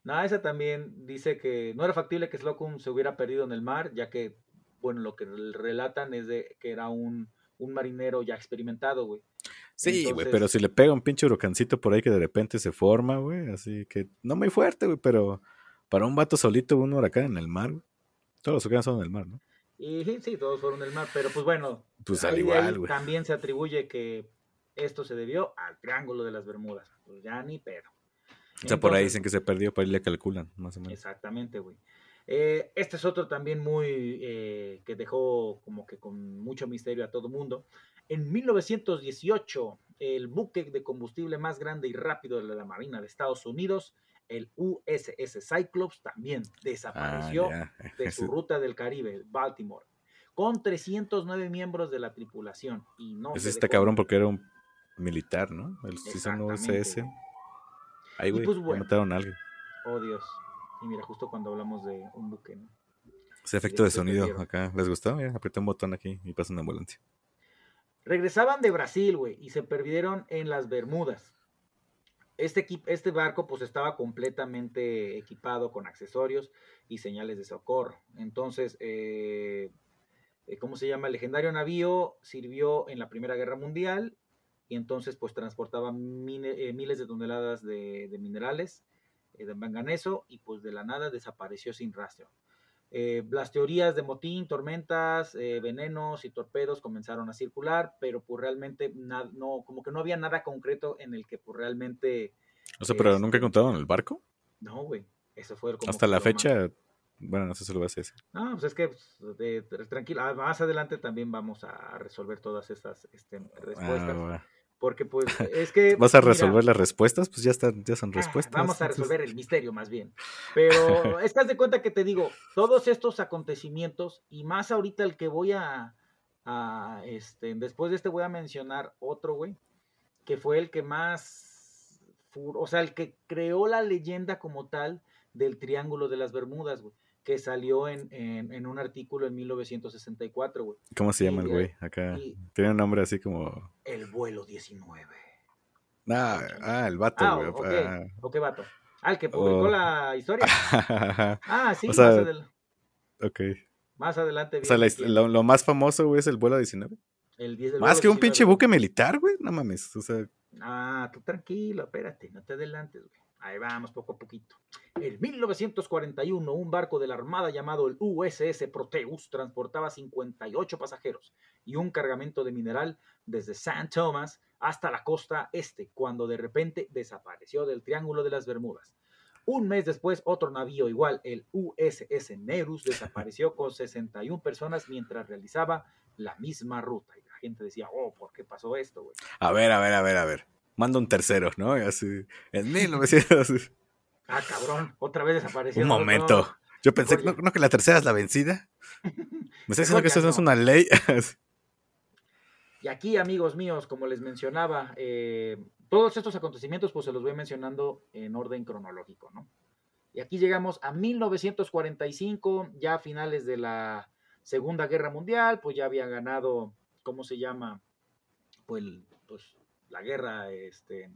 Nada, esa también dice que no era factible que Slocum se hubiera perdido en el mar, ya que, bueno, lo que relatan es de que era un, un marinero ya experimentado, güey. Sí, güey, pero si le pega un pinche huracancito por ahí que de repente se forma, güey, así que no muy fuerte, güey, pero para un vato solito un huracán en el mar, güey. Todos los huracanes son en el mar, ¿no? Y sí, sí, todos fueron del mar, pero pues bueno, Pues al igual, güey. también se atribuye que esto se debió al Triángulo de las Bermudas. Pues ya ni pedo. O sea, por ahí dicen que se perdió, por ahí le calculan, más o menos. Exactamente, güey. Eh, este es otro también muy eh, que dejó como que con mucho misterio a todo mundo. En 1918, el buque de combustible más grande y rápido de la Marina de Estados Unidos, el USS Cyclops, también desapareció Ah, de su ruta del Caribe, Baltimore, con 309 miembros de la tripulación. Y no está dejó cabrón porque era un militar, ¿no? El USS. Ahí, güey, pues, bueno. mataron a alguien. Oh, Dios. Y mira, justo cuando hablamos de un buque, ¿no? Ese efecto de sonido acá. ¿Les gustó? Mira, apreté un botón aquí y pasa una ambulancia. Regresaban de Brasil, güey, y se perdieron en las Bermudas. este, este barco pues estaba completamente equipado con accesorios y señales de socorro. Entonces, eh, eh, ¿cómo se llama? El legendario navío sirvió en la Primera Guerra Mundial y entonces pues transportaba eh, miles de toneladas de, de minerales, de manganeso y pues de la nada desapareció sin rastro. Eh, las teorías de motín, tormentas, eh, venenos y torpedos comenzaron a circular, pero pues realmente no, como que no había nada concreto en el que pues realmente... O sea, pero nunca en el barco. No, güey. Eso fue como Hasta la fecha, bueno, no sé si lo vas a decir. No, pues es que pues, tranquilo, más adelante también vamos a resolver todas estas este, respuestas. Ah, porque pues es que... ¿Vas a resolver las respuestas? Pues ya están, ya son ah, respuestas. vamos a resolver el misterio más bien. Pero estás de cuenta que te digo, todos estos acontecimientos, y más ahorita el que voy a, a este, después de este voy a mencionar otro, güey, que fue el que más, o sea, el que creó la leyenda como tal del Triángulo de las Bermudas, güey que salió en, en, un artículo en 1964, güey. ¿Cómo se llama el güey? Acá tiene un nombre así como... El vuelo 19. Ah, ah el vato, ah, güey. Okay. Ah. ok, vato. Ah, el que publicó oh. la historia. ah, sí, más adelante. Ok. Más adelante. O sea, lo, más famoso, güey, es el vuelo 19. El 10 más que un pinche buque militar, güey. No mames. O sea. Ah, tú tranquilo, espérate, no te adelantes, güey. Ahí vamos, poco a poquito. En 1941, un barco de la Armada llamado el USS Proteus transportaba 58 pasajeros y un cargamento de mineral desde St. Thomas hasta la costa este, cuando de repente desapareció del Triángulo de las Bermudas. Un mes después, otro navío igual, el USS Nerus, desapareció con 61 personas mientras realizaba la misma ruta. Y la gente decía, oh, ¿por qué pasó esto, güey? A ver, a ver, a ver, a ver manda un tercero, ¿no? Y así, en 1900. Ah, cabrón, otra vez desapareció. Un momento. Yo pensé, ¿no, ¿no, que la tercera es la vencida? ¿Me estás diciendo que eso no es una ley? y aquí, amigos míos, como les mencionaba, eh, todos estos acontecimientos, pues se los voy mencionando en orden cronológico, ¿no? Y aquí llegamos a 1945, ya a finales de la Segunda Guerra Mundial, pues ya había ganado, ¿cómo se llama? Pues, pues la guerra, este,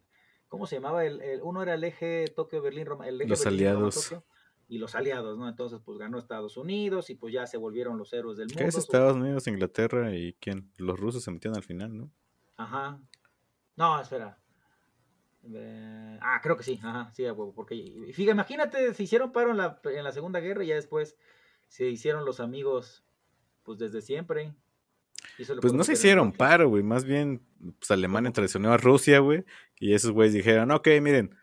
¿cómo se llamaba? El, uno era el eje Tokio-Berlín, el eje los aliados. y los aliados, ¿no? Entonces, pues ganó Estados Unidos y pues ya se volvieron los héroes del mundo. ¿Qué es Estados Unidos, Inglaterra y quién? Los rusos se metieron al final, ¿no? Ajá. No, espera. ah, creo que sí, ajá, sí, porque fíjate, imagínate, se hicieron paro en la, en la Segunda Guerra y ya después se hicieron los amigos, pues desde siempre. Pues no se hicieron paro, güey. Más bien, pues Alemania traicionó a Rusia, güey. Y esos güeyes dijeron, ok, miren,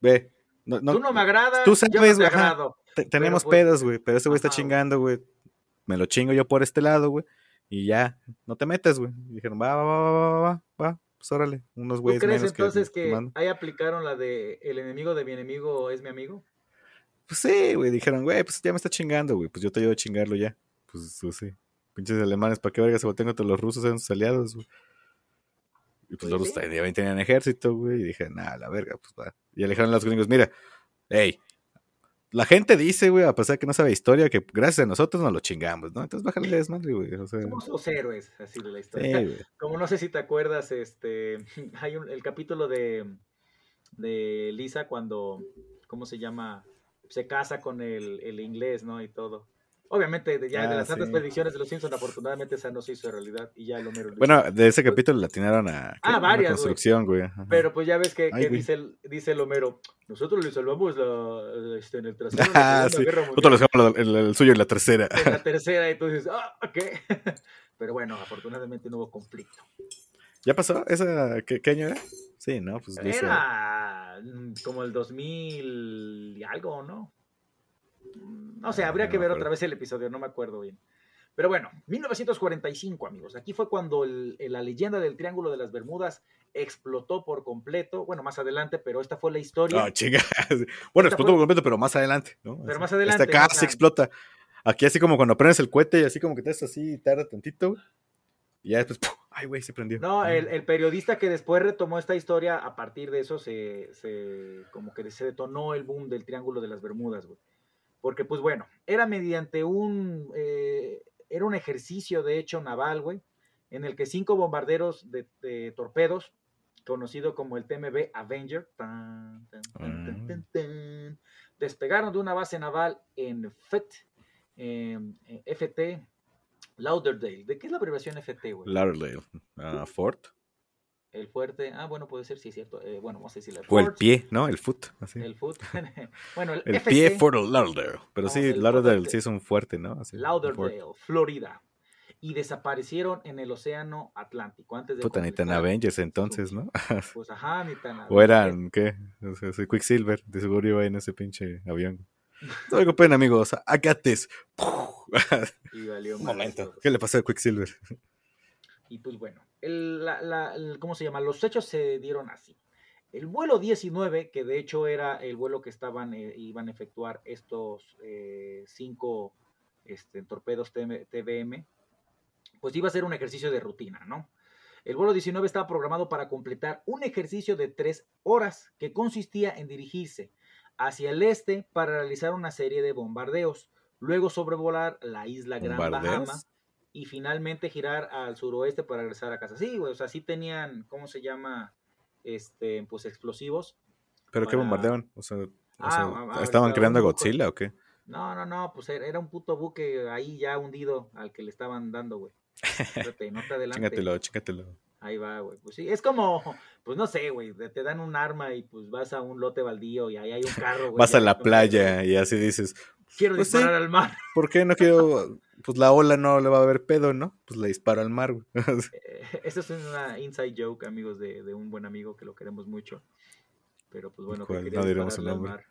ve. No, tú no me agradas, tú sabes, yo no tenemos pues, pedos, güey. Pero ese güey está chingando, güey. Me lo chingo yo por este lado, güey. Y ya, no te metas, güey. dijeron, va, va, va, va, va, va. Pues órale, unos güeyes ¿Tú crees entonces que, ahí aplicaron la de el enemigo de mi enemigo es mi amigo? Pues sí, güey. Dijeron, güey, pues ya me está chingando, güey. Pues yo te ayudo a chingarlo ya. Pues, pues sí. Pinches alemanes, ¿para qué verga se voltean contra los rusos? Eran sus aliados, güey. Y pues, los rusos también tenían ejército, güey. Y dije, nada, la verga, pues va. Y alejaron a los gringos, mira, hey, la gente dice, güey, a pesar de que no sabe historia, que gracias a nosotros nos lo chingamos, ¿no? Entonces bájale desmadre, güey. O sea... Somos los héroes, así de la historia. Como no sé si te acuerdas, este, hay un, el capítulo de, de Lisa cuando, ¿cómo se llama? Se casa con el, el inglés, ¿no? Y todo. Obviamente, ya de ah, las tantas predicciones de los Simpsons, afortunadamente esa no se hizo realidad y ya el Homero. Bueno, de ese capítulo la atinaron a ah, varias, construcción, güey. Pero pues ya ves que, dice, el, dice el Homero, nosotros le salvamos la, este, en el trasero. Ah, sí. Nosotros le salvamos el, suyo en la tercera. En la tercera, y tú dices, ah, ok. Pero bueno, afortunadamente no hubo conflicto. ¿Ya pasó? ¿Esa, qué, año era? Sí, ¿no? Pues era mm, como el 2000 y algo, ¿no? No sé, habría que ver otra vez el episodio, no me acuerdo bien. Pero bueno, 1945, amigos. Aquí fue cuando la leyenda del Triángulo de las Bermudas explotó por completo. Bueno, más adelante, pero esta fue la historia. Ah, chinga. Bueno, explotó por completo, pero más adelante, ¿no? Pero más adelante. Esta acá explota. Aquí así como cuando prendes el cohete y así como que te haces así, tarda tantito. Y ya después, ay, güey, se prendió. No, el, periodista que después retomó esta historia, a partir de eso se, se, como que se detonó el boom del Triángulo de las Bermudas, güey porque pues bueno, era mediante un, eh, era un ejercicio de hecho naval, güey, en el que cinco bombarderos de, torpedos conocido como el TMB Avenger, tan, tan, tan, tan, Ah. despegaron de una base naval en FET, em, eh, FT Lauderdale. ¿De qué es la abreviación FT, güey? Lauderdale. ah, Fort. El fuerte. Ah, bueno, puede ser, sí, es cierto. Eh, bueno, vamos a decirle. O el pie, ¿no? El foot. Así. El foot. bueno, el, El FC, pie Fort Lauderdale. Pero Vamos, sí, el Lauderdale sí es un fuerte, ¿no? Así. Lauderdale, Florida. Y desaparecieron en el océano Atlántico antes de Puta, ni tan Avengers entonces, ¿no? Pues ajá, ni tan o eran, ¿qué? O sea, soy Quicksilver. De seguro iba en ese pinche avión. No se preocupen, amigos. I got this. Y valió Un momento. ¿Qué le pasó a Quicksilver? Y pues bueno, el, la- la- el- ¿cómo se llama? Los hechos se dieron así. El vuelo 19, que de hecho era el vuelo que estaban, eh, iban a efectuar estos eh, cinco este, torpedos TBM, pues iba a ser un ejercicio de rutina, ¿no? El vuelo 19 estaba programado para completar un ejercicio de tres horas que consistía en dirigirse hacia el este para realizar una serie de bombardeos, luego sobrevolar la isla Gran. Bahama y finalmente girar al suroeste para regresar a casa. Sí, güey, o sea, sí tenían, ¿cómo se llama? Este, pues explosivos. ¿Pero qué Para- bombardearon? O sea, o Ah, sea, ah, ah, ¿estaban creando Godzilla o qué? No, no, no, pues era un puto buque ahí ya hundido al que le estaban dando, güey. Espérate, no te adelante. Chingatelo, chingatelo. Ahí va, güey. Pues sí, es como, pues no sé, güey, te dan un arma y pues vas a un lote baldío y ahí hay un carro, güey. Vas a la playa y así dices, Quiero Pues sí. disparar al mar. ¿por qué no quiero? Pues la ola no le va a haber pedo, ¿no? Pues le disparo al mar. Eh, Esa es una inside joke, amigos, de, de un buen amigo que lo queremos mucho. Pero pues bueno, que No diremos su al nombre. mar.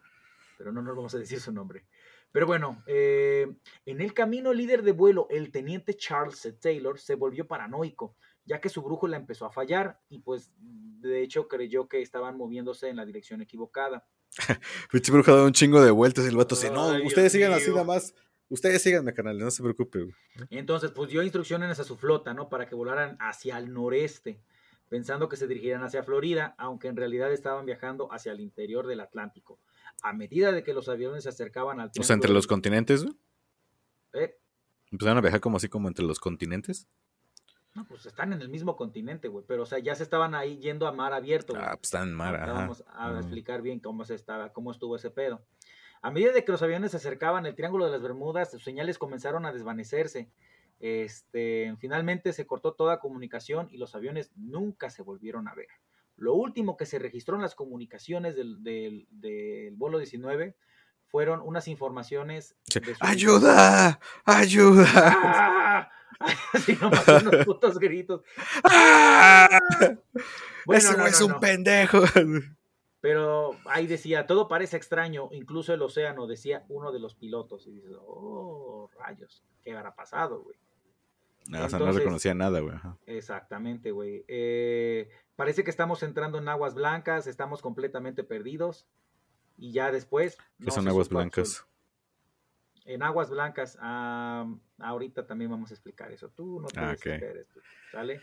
Pero no nos vamos a decir su nombre. Pero bueno, eh, en el camino líder de vuelo, el teniente Charles. Taylor se volvió paranoico, ya que su brújula empezó a fallar y pues de hecho creyó que estaban moviéndose en la dirección equivocada. Pinche bruja da un chingo de vueltas y el vato dice, no, ustedes Dios sigan así nada más. Ustedes síganme, canal, no se preocupe, güey. Entonces, pues dio instrucciones a su flota, ¿no? Para que volaran hacia el noreste, pensando que se dirigieran hacia Florida, aunque en realidad estaban viajando hacia el interior del Atlántico. A medida de que los aviones se acercaban al O sea, entre los continentes, güey. Eh, Empezaron a viajar como así como entre los continentes. no, pues están en el mismo continente, güey, pero o sea, ya se estaban ahí yendo a mar abierto. güey. Ah, pues están en mar, ajá. Vamos a Mm. explicar bien cómo se estaba, cómo estuvo ese pedo. A medida de que los aviones se acercaban al Triángulo de las Bermudas, sus señales comenzaron a desvanecerse. Este, finalmente se cortó toda comunicación y los aviones nunca se volvieron a ver. Lo último que se registró en las comunicaciones del, del- del vuelo 19 fueron unas informaciones. Sí. de ¡Ayuda! ¡Ayuda! ¡Ah! Así nomás unos putos gritos. ¡Ah! Bueno, Ese no, es un no. pendejo. Pero ahí decía, todo parece extraño, incluso el océano, decía uno de los pilotos. Y dices, oh, rayos, ¿qué habrá pasado, güey? No, o sea, no Entonces- reconocía nada, güey. Exactamente, güey. Eh, parece que estamos entrando en aguas blancas, estamos completamente perdidos. Y ya después... ¿Qué no son aguas blancas? En aguas blancas, ah, ahorita también vamos a explicar eso. Tú no te Ah, ok. desesperes, tú, ¿sale?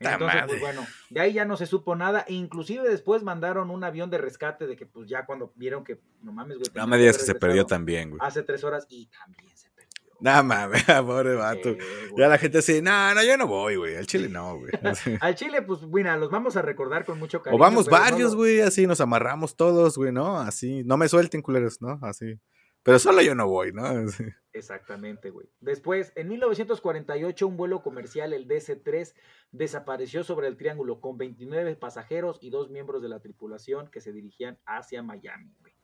¡Ta Entonces, pues bueno, de ahí ya no se supo nada. Inclusive después mandaron un avión de rescate de que pues ya cuando vieron que, no mames, güey. No me digas que se perdió también, güey. Hace tres horas y también se perdió. No mames, pobre vato. Eh. Ya la gente así, no, no, yo no voy, güey. Al chile no, güey. Al Chile, pues, mira, los vamos a recordar con mucho cariño. O vamos no varios, lo- güey, así nos amarramos todos, güey, ¿no? Así, no me suelten, culeros, ¿no? Así. Pero solo yo no voy, ¿no? Exactamente, güey. Después, en 1948, un vuelo comercial, el DC-3, desapareció sobre el triángulo con 29 pasajeros y dos miembros de la tripulación que se dirigían hacia Miami, güey.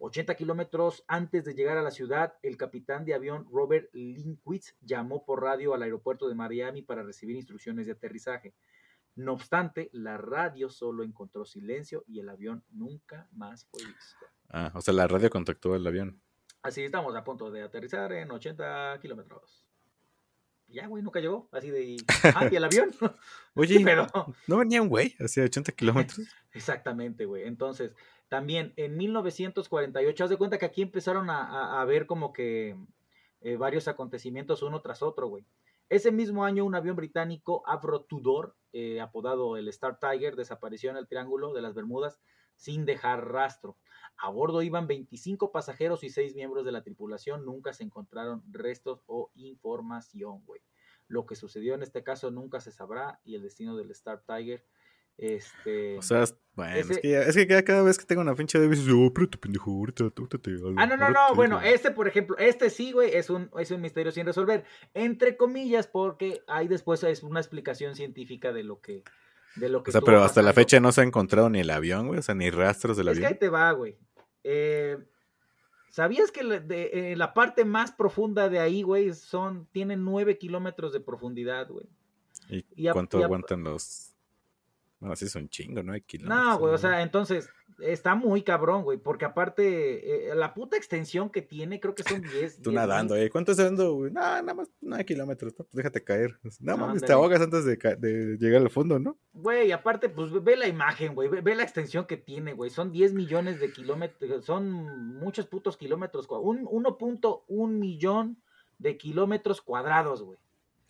80 kilómetros antes de llegar a la ciudad, el capitán de avión Robert Linkwitz llamó por radio al aeropuerto de Miami para recibir instrucciones de aterrizaje. No obstante, la radio solo encontró silencio y el avión nunca más fue visto. Ah, o sea, la radio contactó al avión. Así estamos a punto de aterrizar en 80 kilómetros. Ya, güey, nunca llegó. Así de. Ah, y el avión. Oye, Pero. ¿no venía un güey hacia 80 kilómetros? Exactamente, güey. Entonces, también en 1948, haz de cuenta que aquí empezaron a, a- a ver como que eh, varios acontecimientos uno tras otro, güey. Ese mismo año, un avión británico, Avro Tudor, eh, apodado el Star Tiger, desapareció en el Triángulo de las Bermudas sin dejar rastro. A bordo iban 25 pasajeros y 6 miembros de la tripulación. Nunca se encontraron restos o información, güey. Lo que sucedió en este caso nunca se sabrá y el destino del Star Tiger Este. O sea, bueno, es, que ya- es que cada vez que tengo una pinche de dices, oh, pero tu pendejo, ahorita, Ah, no, no, no, bueno, este, por ejemplo, este sí, güey, es un, es un misterio sin resolver, entre comillas, porque hay después es una explicación científica de lo que, de lo que O sea, pero hasta la fecha no se ha encontrado ni el avión, güey, o sea, ni rastros del Es que ahí avión. te va, güey. Eh, ¿Sabías que la, de- eh, la parte más profunda de ahí, güey, son, tienen nueve kilómetros de profundidad, güey? ¿Y, cuánto a- aguantan los...? Bueno, sí es un chingo, ¿no? Hay kilómetros. No, güey, o ¿no? sea, entonces está muy cabrón, güey, porque aparte eh, la puta extensión que tiene, creo que son 10. Tú 10 nadando, eh. ¿Cuánto estás dando, güey? No, nada más nueve kilómetros, no, pues déjate caer. No mames, te ahogas antes de, llegar al fondo, ¿no? Güey, aparte, pues ve la imagen, güey, ve, ve la extensión que tiene, güey, son 10 millones de kilómetros, son muchos putos kilómetros, cua- un 1.1 millón de kilómetros cuadrados, güey.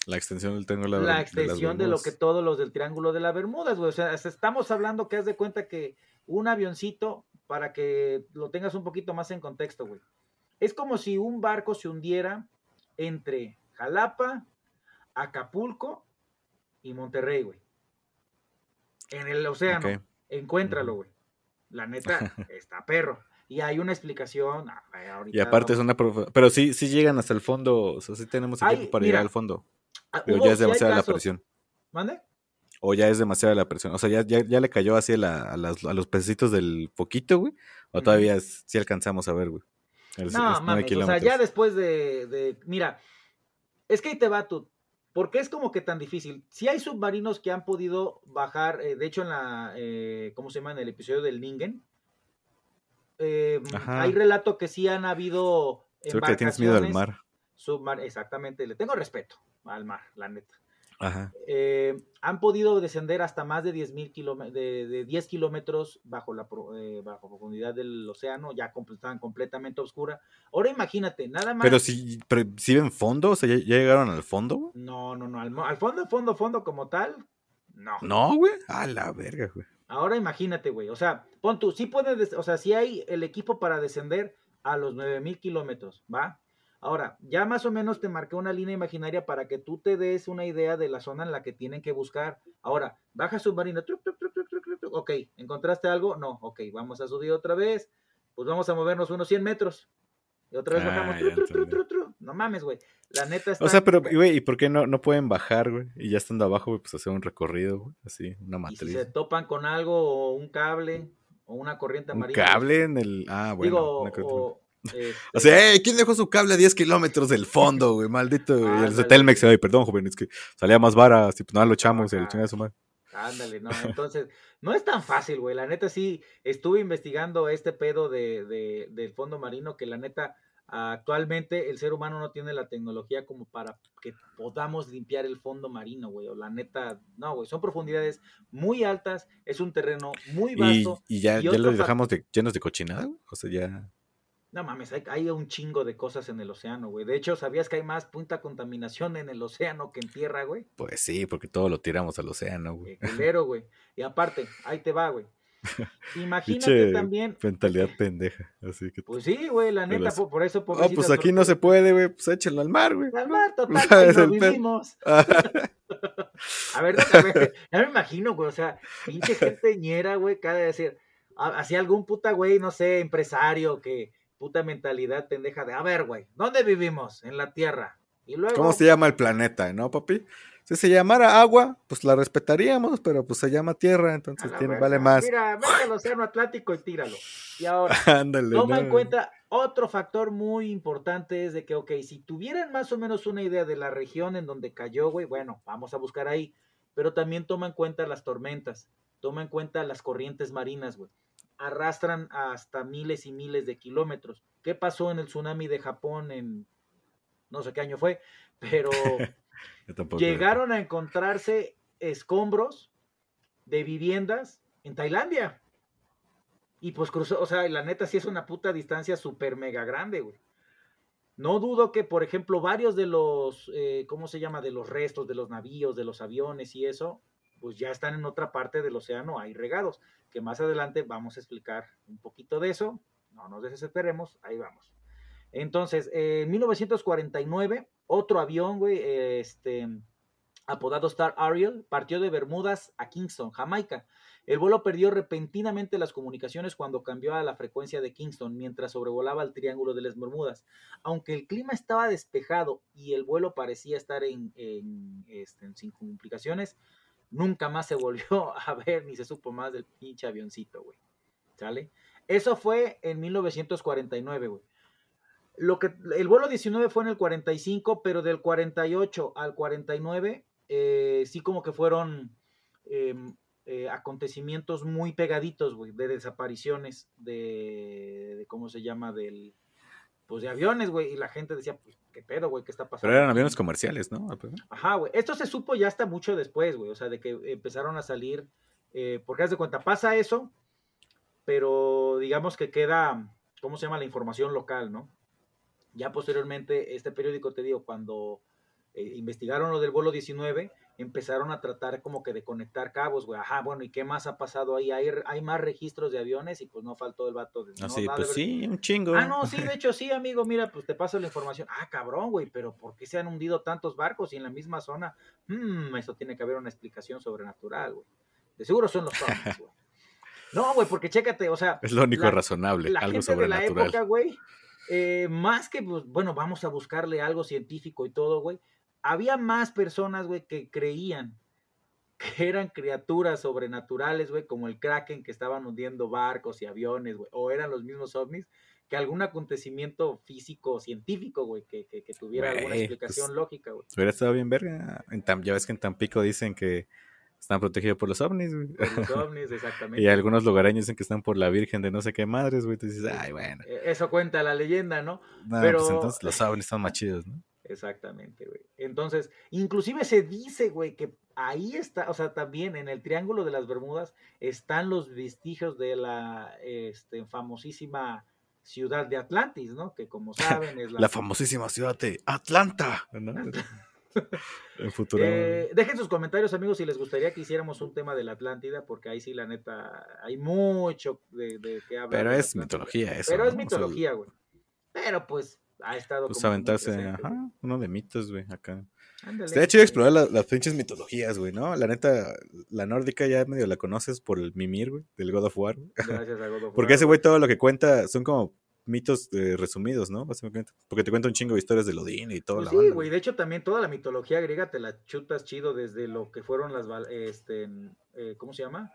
La extensión del triángulo de la las extensión de lo que todos los del Triángulo de la Bermudas, güey. O sea, estamos hablando que haz de cuenta que un avioncito, para que lo tengas un poquito más en contexto, güey. Es como si un barco se hundiera entre Jalapa, Acapulco y Monterrey, güey. En el océano. Encuéntralo, güey. La neta, está perro. Y hay una explicación. ah, ahorita Y aparte es una... Pero sí, sí llegan hasta el fondo, o sea, sí tenemos Ay, equipo para mira, llegar al fondo. Ah, Pero ya es demasiada la presión. ¿Mande? O ya es demasiada la presión. O sea, ya, ya, ya le cayó así a, la- a las- a los pececitos del poquito, güey. O todavía es- sí alcanzamos a ver, güey. El- No, mames, o sea, ya después de, de- Mira, es que ahí te va tú. ¿Por qué es como que tan difícil? Si hay submarinos que han podido bajar, eh, de hecho en la, eh, ¿cómo se llama? En el episodio del Ningen, eh, Ajá. hay relato que sí han habido Creo que tienes miedo al mar. submar- exactamente, le tengo respeto al mar, la neta. Ajá. Eh, han podido descender hasta más de 10 mil kilómetros, de, de 10 kilómetros bajo la eh, bajo profundidad del océano, ya estaban completamente oscura. Ahora imagínate, nada más. Pero si, pero si ven fondo, o sea, ¿ya, ya llegaron al fondo, güey? No, no, no, al, al fondo, fondo, fondo como tal, no. No, güey. A la verga, güey. Ahora imagínate, güey, o sea, pon tú, sí puedes, des- o sea, sí hay el equipo para descender a los 9000 kilómetros, ¿va? Ahora, ya más o menos te marqué una línea imaginaria para que tú te des una idea de la zona en la que tienen que buscar. Ahora, baja submarino, truc, truc, truc, ok, ¿encontraste algo? No, ok, vamos a subir otra vez, pues vamos a movernos unos 100 metros. Y otra vez Ah, bajamos, tru, tru, tru, no mames, güey, la neta está... O sea, pero, güey, ¿y por qué no, no pueden bajar, güey? Y ya estando abajo, güey, pues hacer un recorrido, güey. Así, una Y si matriz. se topan con algo o un cable o una corriente Un amarilla. cable en el. Ah, bueno. Digo, o, este, O sea, "Ey, ¿quién dejó su cable a 10 kilómetros del fondo, güey? Maldito. Y el de Telmex, ay, perdón, joven, es que salía más vara, así, pues nada, lo echamos y le Ajá. chingada su madre. Ándale, no, entonces, no es tan fácil, güey. La neta sí, estuve investigando este pedo de, de- del fondo marino, que la neta, actualmente el ser humano no tiene la tecnología como para que podamos limpiar el fondo marino, güey. O la neta, no, güey, son profundidades muy altas, es un terreno muy vasto. y ya, y ya fa- dejamos de, llenos de cochinada, güey. O sea, ya. No mames, hay, hay un chingo de cosas en el océano, güey. De hecho, ¿sabías que hay más punta contaminación en el océano que en tierra, güey? Pues sí, porque todo lo tiramos al océano, güey. Culero, güey. Y aparte, ahí te va, güey. Imagínate también. Mentalidad pendeja. Así que. Pues sí, güey, la neta, por, por eso, Oh, pobrecitas pues aquí no se puede, güey. Pues échenlo al mar, güey. Al mar, total, Pues, no vivimos. A ver, déjame, ya me imagino, güey, o sea, pinche gente ñera, güey, cada de decir, a- así algún puta, güey, no sé, empresario que puta mentalidad pendeja de, a ver, güey, ¿dónde vivimos? En la Tierra. Y luego, ¿Cómo se llama el planeta, no, papi? Si se llamara agua, pues la respetaríamos, pero pues se llama tierra, entonces tiene, vale más. Mira, vete al océano Atlántico y tíralo. Y ahora, Ándale. Toma en cuenta otro factor muy importante es de que, ok, si tuvieran más o menos una idea de la región en donde cayó, güey, bueno, vamos a buscar ahí. Pero también toma en cuenta las tormentas, toma en cuenta las corrientes marinas, güey. Arrastran hasta miles y miles de kilómetros. ¿Qué pasó en el tsunami de Japón en no sé qué año fue? Pero llegaron a encontrarse escombros de viviendas en Tailandia. Y pues cruzó, o sea, la neta sí es una puta distancia súper mega grande, güey. No dudo que, por ejemplo, varios de los, eh, ¿cómo se llama? De los restos de los navíos, de los aviones y eso, pues ya están en otra parte del océano ahí regados, que más adelante vamos a explicar un poquito de eso. No nos desesperemos, ahí vamos. Entonces, eh, en 1949, otro avión, güey, este, apodado Star Ariel, partió de Bermudas a Kingston, Jamaica. El vuelo perdió repentinamente las comunicaciones cuando cambió a la frecuencia de Kingston mientras sobrevolaba el Triángulo de las Bermudas. Aunque el clima estaba despejado y el vuelo parecía estar en, en, este, sin complicaciones, nunca más se volvió a ver ni se supo más del pinche avioncito, güey. ¿Sale? Eso fue en 1949, güey. Lo que, el vuelo 19 fue en el 45, pero del 48 al 49, eh, sí como que fueron eh, eh, acontecimientos muy pegaditos, güey, de desapariciones de, de, ¿cómo se llama? Del, pues de aviones, güey, y la gente decía, pues, ¿qué pedo, güey? ¿Qué está pasando? Pero eran aviones comerciales, ¿no? Ajá, güey. Esto se supo ya hasta mucho después, güey, o sea, de que empezaron a salir, eh, porque haz de cuenta, pasa eso, pero digamos que queda, ¿cómo se llama? La información local, ¿no? Ya posteriormente, este periódico, te digo, cuando eh, investigaron lo del vuelo 19, empezaron a tratar como que de conectar cabos, güey. Ajá, bueno, ¿y qué más ha pasado ahí? Hay, hay más registros de aviones y pues no faltó el vato. De, ah, no, pues de sí, un chingo. Ah, no, sí, de hecho sí, amigo, mira, pues te paso la información. Ah, cabrón, güey, pero ¿por qué se han hundido tantos barcos y en la misma zona? Hmm, eso tiene que haber una explicación sobrenatural, güey. De seguro son los zombies, güey. No, güey, porque chécate, o sea. Es lo único la, razonable, la algo gente sobrenatural. De la época, güey, eh, más que, pues, bueno, vamos a buscarle algo científico y todo, güey. Había más personas, güey, que creían que eran criaturas sobrenaturales, güey, como el Kraken que estaban hundiendo barcos y aviones, güey, o eran los mismos ovnis, que algún acontecimiento físico, científico, güey, que, que, que, tuviera alguna explicación pues, lógica, güey. Hubiera estado bien verga. En Tam- ya ves que en Tampico dicen que están protegidos por los ovnis, güey. Por los ovnis, exactamente. Y algunos lugareños dicen que están por la Virgen de no sé qué madres, güey. Tú dices, ay, bueno. Eh, Eso cuenta la leyenda, ¿no? No, Pero- pues entonces los ovnis están más chidos, ¿no? Exactamente, güey. Entonces, inclusive se dice, güey, que ahí está, o sea, también en el Triángulo de las Bermudas están los vestigios de la este, famosísima ciudad de Atlantis, ¿no? Que como saben es la... La famosísima ciudad de Atlanta, ¿no? En futuro. Eh, dejen sus comentarios, amigos, si les gustaría que hiciéramos un tema de la Atlántida, porque ahí sí, la neta, hay mucho de, de qué hablar. Pero es mitología eso. Pero ¿no? es O sea, mitología, güey. Pero pues ha estado. Pues como aventarse, ajá, uno de mitos, güey, acá. Ándale. Estaría chido explorar la- las pinches mitologías, güey, ¿no? La neta, la nórdica ya medio la conoces por el Mimir, güey, del God of War. Gracias a God of Porque War, ese güey todo lo que cuenta son como mitos eh, resumidos, ¿no? Básicamente. Porque te cuenta un chingo de historias de Odín y toda Pues la sí, güey. De hecho, también toda la mitología griega te la chutas chido desde lo que fueron las. Este, eh, ¿Cómo se llama?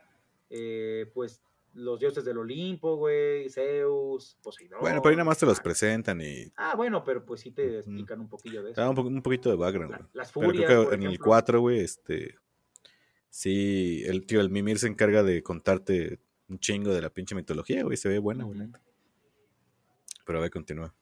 Eh, pues los dioses del Olimpo, güey. Zeus, Poseidón. Bueno, pero ahí nada más te los ah, presentan y Ah, bueno, pero pues sí te explican un poquillo de eso. un, po- un poquito de background, La- güey. las Pero furias. creo por que en el ejemplo. 4, güey, este. Sí, el tío, el Mimir se encarga de contarte un chingo de la pinche mitología, güey. Se ve buena, güey. Pero a ver, continúa.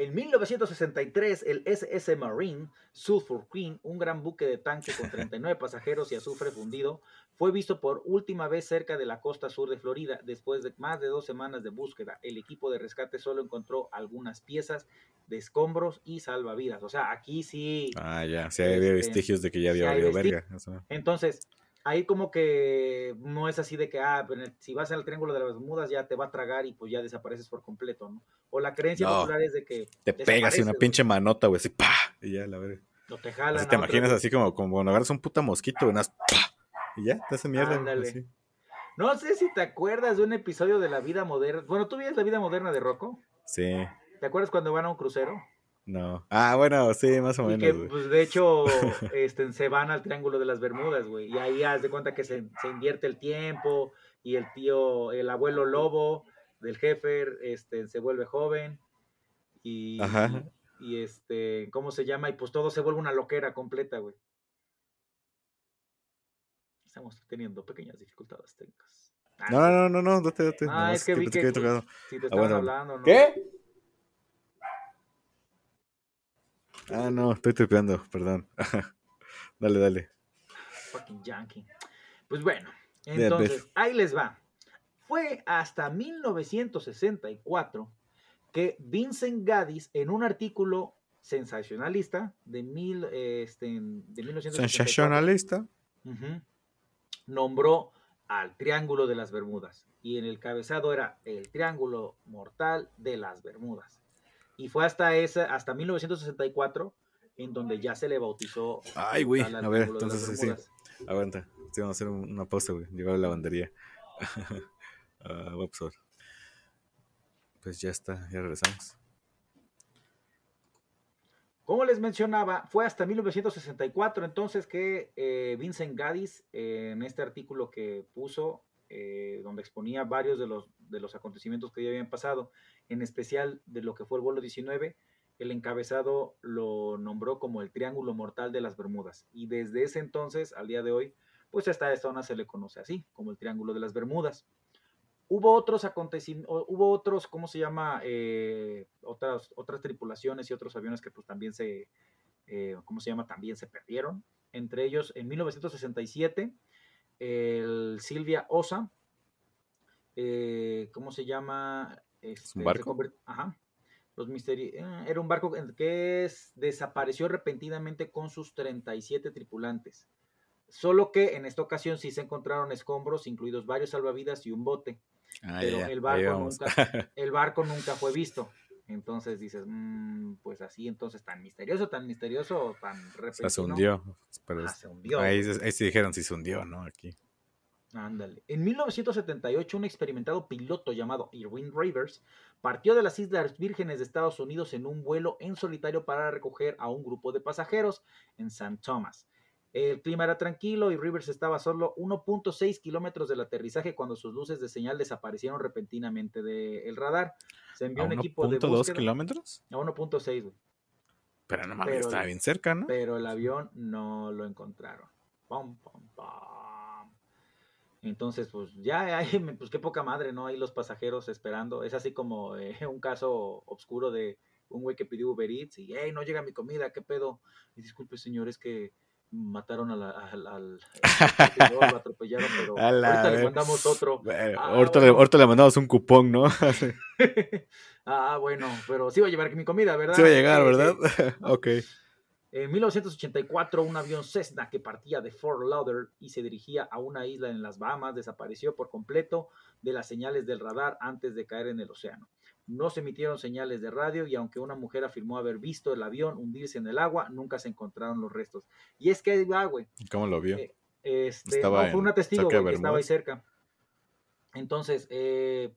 En 1963, el SS Marine Sulphur Queen, un gran buque de tanque con 39 pasajeros y azufre fundido, fue visto por última vez cerca de la costa sur de Florida. Después de más de dos semanas de búsqueda, el equipo de rescate solo encontró algunas piezas de escombros y salvavidas. O sea, aquí sí. Ah, ya. Sí, había Este, vestigos de que ya había hay vesti- verga. Entonces, ahí como que no es así de que, ah, pero si vas al Triángulo de las Bermudas ya te va a tragar y pues ya desapareces por completo, ¿no? O la creencia No. popular es de que Te pegas y una pinche manota, güey, así, ¡pa! Y ya, la verga. güey, o te jalan. Así te imaginas así como, como cuando agarras un puta mosquito, unas, ¡pa! Y ya, te hace mierda. Ándale. No sé si te acuerdas de un episodio de la vida moderna. Bueno, ¿tú vives la vida moderna de Rocco? Sí, ¿Te acuerdas cuando van a un crucero? No. Ah, bueno, sí, más o Y menos, que, pues, de hecho, este, se van al Triángulo de las Bermudas, güey. Y ahí haz de cuenta que se, se invierte el tiempo y el tío, el abuelo lobo del jefe, este, se vuelve joven. Y, Ajá. y, y, este, ¿cómo se llama? Y pues todo se vuelve una loquera completa, güey. Estamos teniendo pequeñas dificultades técnicas. Ah, No, no, no, no, no, date, date. Ah, es que vi que- tocado. Si te Ah, bueno. hablando, ¿no? Ah, no, estoy tripeando, perdón. dale, dale. Fucking yankee. Pues bueno, entonces, ve. ahí les va. Fue hasta 1964 que Vincent Gaddis, en un artículo sensacionalista de, mil, este, de 1964, Sensacionalista. ujú, nombró al Triángulo de las Bermudas. Y en el cabezado era el Triángulo Mortal de las Bermudas. Y fue hasta, esa, hasta 1964 en donde ya se le bautizó. Ay, güey, a ver, entonces sí. Aguanta, sí, vamos a hacer un- una pausa, güey. Llevar la lavandería. Ah, vamos a ver. Pues ya está, ya regresamos. Como les mencionaba, fue hasta 1964 entonces que eh, Vincent Gaddis, eh, en este artículo que puso, eh, donde exponía varios de los, de los acontecimientos que ya habían pasado, en especial de lo que fue el vuelo 19, el encabezado lo nombró como el Triángulo Mortal de las Bermudas. Y desde ese entonces, al día de hoy, pues hasta esta zona se le conoce así, como el Triángulo de las Bermudas. Hubo otros acontecimientos, hubo otros, ¿cómo se llama? Eh, otras, otras tripulaciones y otros aviones que pues también se, eh, ¿cómo se llama? También se perdieron. Entre ellos, en 1967, el Silvia Osa, eh, ¿cómo se llama? Este, se barco? Ajá. Los misteri- eh, era un barco que es- desapareció repentinamente con sus 37 tripulantes. Solo que en esta ocasión sí se encontraron escombros, incluidos varios salvavidas y un bote Ah, pero el barco nunca, el barco nunca fue visto. Entonces dices, "Mm, pues así, entonces tan misterioso, tan misterioso, tan O repentino. sea, se hundió. Pero Ah, se hundió. ahí, ahí sí dijeron si se hundió, ¿no? Aquí. Ándale. En 1978, un experimentado piloto llamado Irwin Rivers partió de las Islas Vírgenes de Estados Unidos en un vuelo en solitario para recoger a un grupo de pasajeros en St. Thomas. El clima era tranquilo y Rivers estaba a solo 1.6 kilómetros del aterrizaje cuando sus luces de señal desaparecieron repentinamente del radar. Se envió ¿A un equipo de 1.2 búsqueda kilómetros? a 1.6, güey. Pero no mames, estaba bien cerca, ¿no? pero el avión no lo encontraron. Pum, pum, pum. Entonces, pues ya, pues qué poca madre, ¿no? Ahí los pasajeros esperando. Es así como eh, un caso oscuro de un güey que pidió Uber Eats y, hey, no llega mi comida, ¿qué pedo? Y disculpe, señor, es que mataron a la- al, al, al- lo atropellaron, pero A la ahorita le mandamos otro. Eh, Ah, ahorita, le, ahorita le mandamos un cupón, ¿no? ah, bueno, pero sí va a llevar mi comida, ¿verdad? Sí va a llegar, Sí, ¿verdad? ok. En 1984, un avión Cessna que partía de Fort Lauderdale y se dirigía a una isla en las Bahamas desapareció por completo de las señales del radar antes de caer en el océano. No se emitieron señales de radio y aunque una mujer afirmó haber visto el avión hundirse en el agua, nunca se encontraron los restos. Y es que ahí va, güey. ¿Cómo lo vio? Eh, Este, Estaba no, fue una testigo, que estaba ahí cerca. Entonces, eh,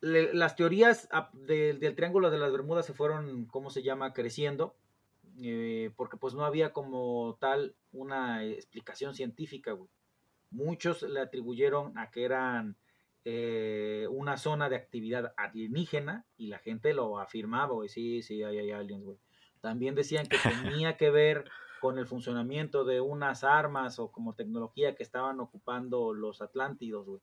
le- las teorías del Triángulo de las Bermudas se fueron, ¿cómo se llama?, creciendo, eh, porque pues no había como tal una explicación científica, güey. Muchos le atribuyeron a que eran eh, una zona de actividad alienígena y la gente lo afirmaba, güey, sí, sí, hay, hay aliens, güey. También decían que tenía que ver con el funcionamiento de unas armas o como tecnología que estaban ocupando los atlántidos, güey.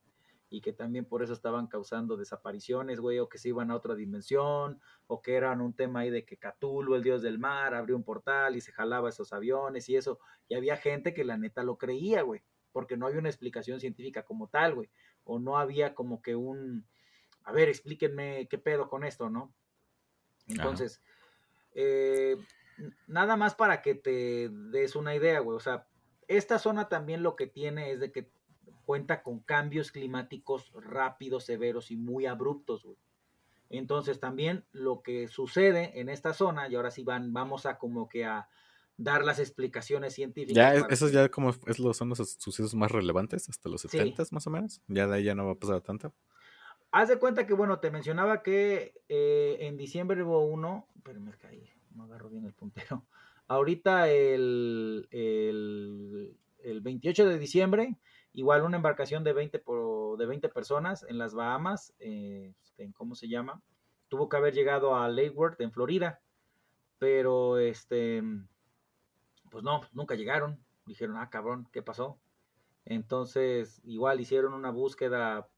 Y que también por eso estaban causando desapariciones, güey, o que se iban a otra dimensión, o que eran un tema ahí de que Cthulhu, el dios del mar, abrió un portal y se jalaba esos aviones y eso. Y había gente que la neta lo creía, güey, porque no había una explicación científica como tal, güey. O no había como que un, a ver, explíquenme qué pedo con esto, ¿no? Entonces, eh, nada más para que te des una idea, güey. O sea, esta zona también lo que tiene es de que cuenta con cambios climáticos rápidos, severos y muy abruptos, güey. Entonces también lo que sucede en esta zona, y ahora sí van, vamos a como que a dar las explicaciones científicas. Ya, es- para esos ya como es lo, son los sucesos más relevantes, hasta los Sí. 70 más o menos. Ya de ahí ya no va a pasar tanto. Haz de cuenta que, bueno, te mencionaba que eh, en diciembre hubo uno, pero me caí, no agarro bien el puntero. Ahorita el, el, el 28 de diciembre, igual una embarcación de 20, por, de 20 personas en las Bahamas, eh, en- ¿cómo se llama? Tuvo que haber llegado a Lake Worth, en Florida, pero este, pues no, nunca llegaron. Dijeron, ah, cabrón, ¿qué pasó? Entonces, igual hicieron una búsqueda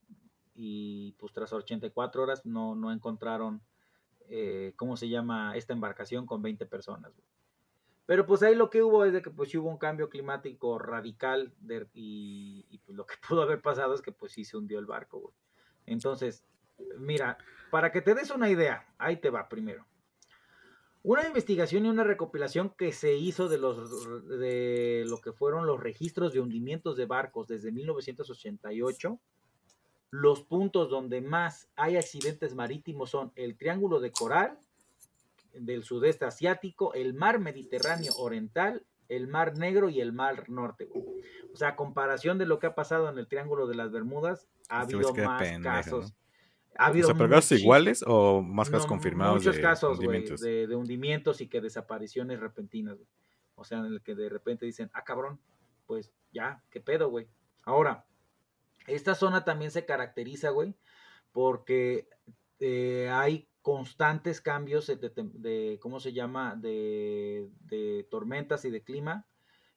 y pues tras 84 horas no, no encontraron, eh, ¿cómo se llama? Esta embarcación con 20 personas. Pero pues ahí lo que hubo es de que pues hubo un cambio climático radical de- y, pues lo que pudo haber pasado es que pues sí se hundió el barco. Entonces, mira, para que te des una idea, ahí te va primero. Una investigación y una recopilación que se hizo de, los, de lo que fueron los registros de hundimientos de barcos desde 1988 los puntos donde más hay accidentes marítimos son el Triángulo de Coral, del sudeste asiático, el mar Mediterráneo oriental, el mar Negro y el mar Norte, güey. O sea, a comparación de lo que ha pasado en el Triángulo de las Bermudas, ha habido más pendejo, casos. ¿no? Ha habido O sea, pero casos iguales o más casos no, confirmados Muchos de casos, güey, de, de hundimientos y que desapariciones repentinas, güey. O sea, en el que de repente dicen, ah, cabrón, pues ya, qué pedo, güey. Ahora, esta zona también se caracteriza, güey, porque eh, hay constantes cambios de, de- de- ¿cómo se llama?, de, de tormentas y de clima,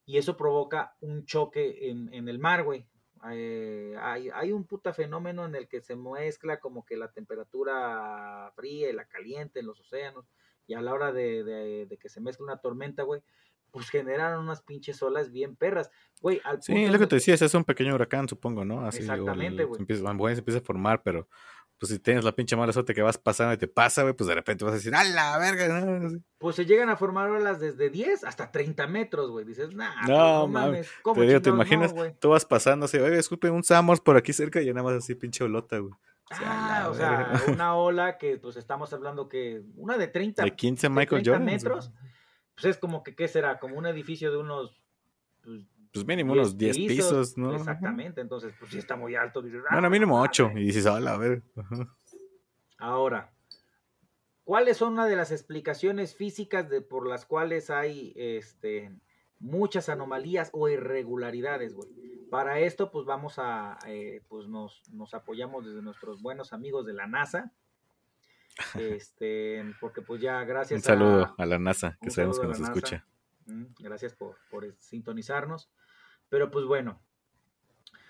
y eso provoca un choque en, en el mar, güey. Eh, hay, hay un puta fenómeno en el que se mezcla como que la temperatura fría y la caliente en los océanos, y a la hora de, de- de que se mezcla una tormenta, güey, pues generan unas pinches olas bien perras. Güey, al Sí, punto es lo que te decía, es un pequeño huracán, supongo, ¿no? Así, Exactamente, güey. se empieza, bueno, se empieza a formar, pero pues si tienes la pinche mala suerte que vas pasando y te pasa, güey, pues de repente vas a decir, ¡a la verga! ¿no? Pues se llegan a formar olas desde 10 hasta 30 metros, güey. Dices, nah, No, pues, no mames. ¿Cómo Te digo, ¿te no, imaginas? güey? Tú vas pasando así, oye, disculpe, un Samos por aquí cerca y nada más así pinche olota, güey. Ah, o sea, verga. una ola que pues estamos hablando que una de 30, De 15 de Michael 30 Jordan. metros, pues es como que, ¿qué será? Como un edificio de unos... Pues, Pues mínimo unos 10 pisos, ¿no? Exactamente, entonces pues sí está muy alto. Dices, Bueno, "Ah, mínimo no 8. mames". Y dices, hola, a ver. Ajá. Ahora, ¿cuáles son una de las explicaciones físicas de, por las cuales hay este, muchas anomalías o irregularidades, güey? Para esto, pues vamos a, eh, pues nos, nos apoyamos desde nuestros buenos amigos de la NASA, este, porque pues ya gracias Un saludo a... a la NASA, que sabemos que nos NASA. escucha. Mm, Gracias por, por sintonizarnos. Pero pues bueno,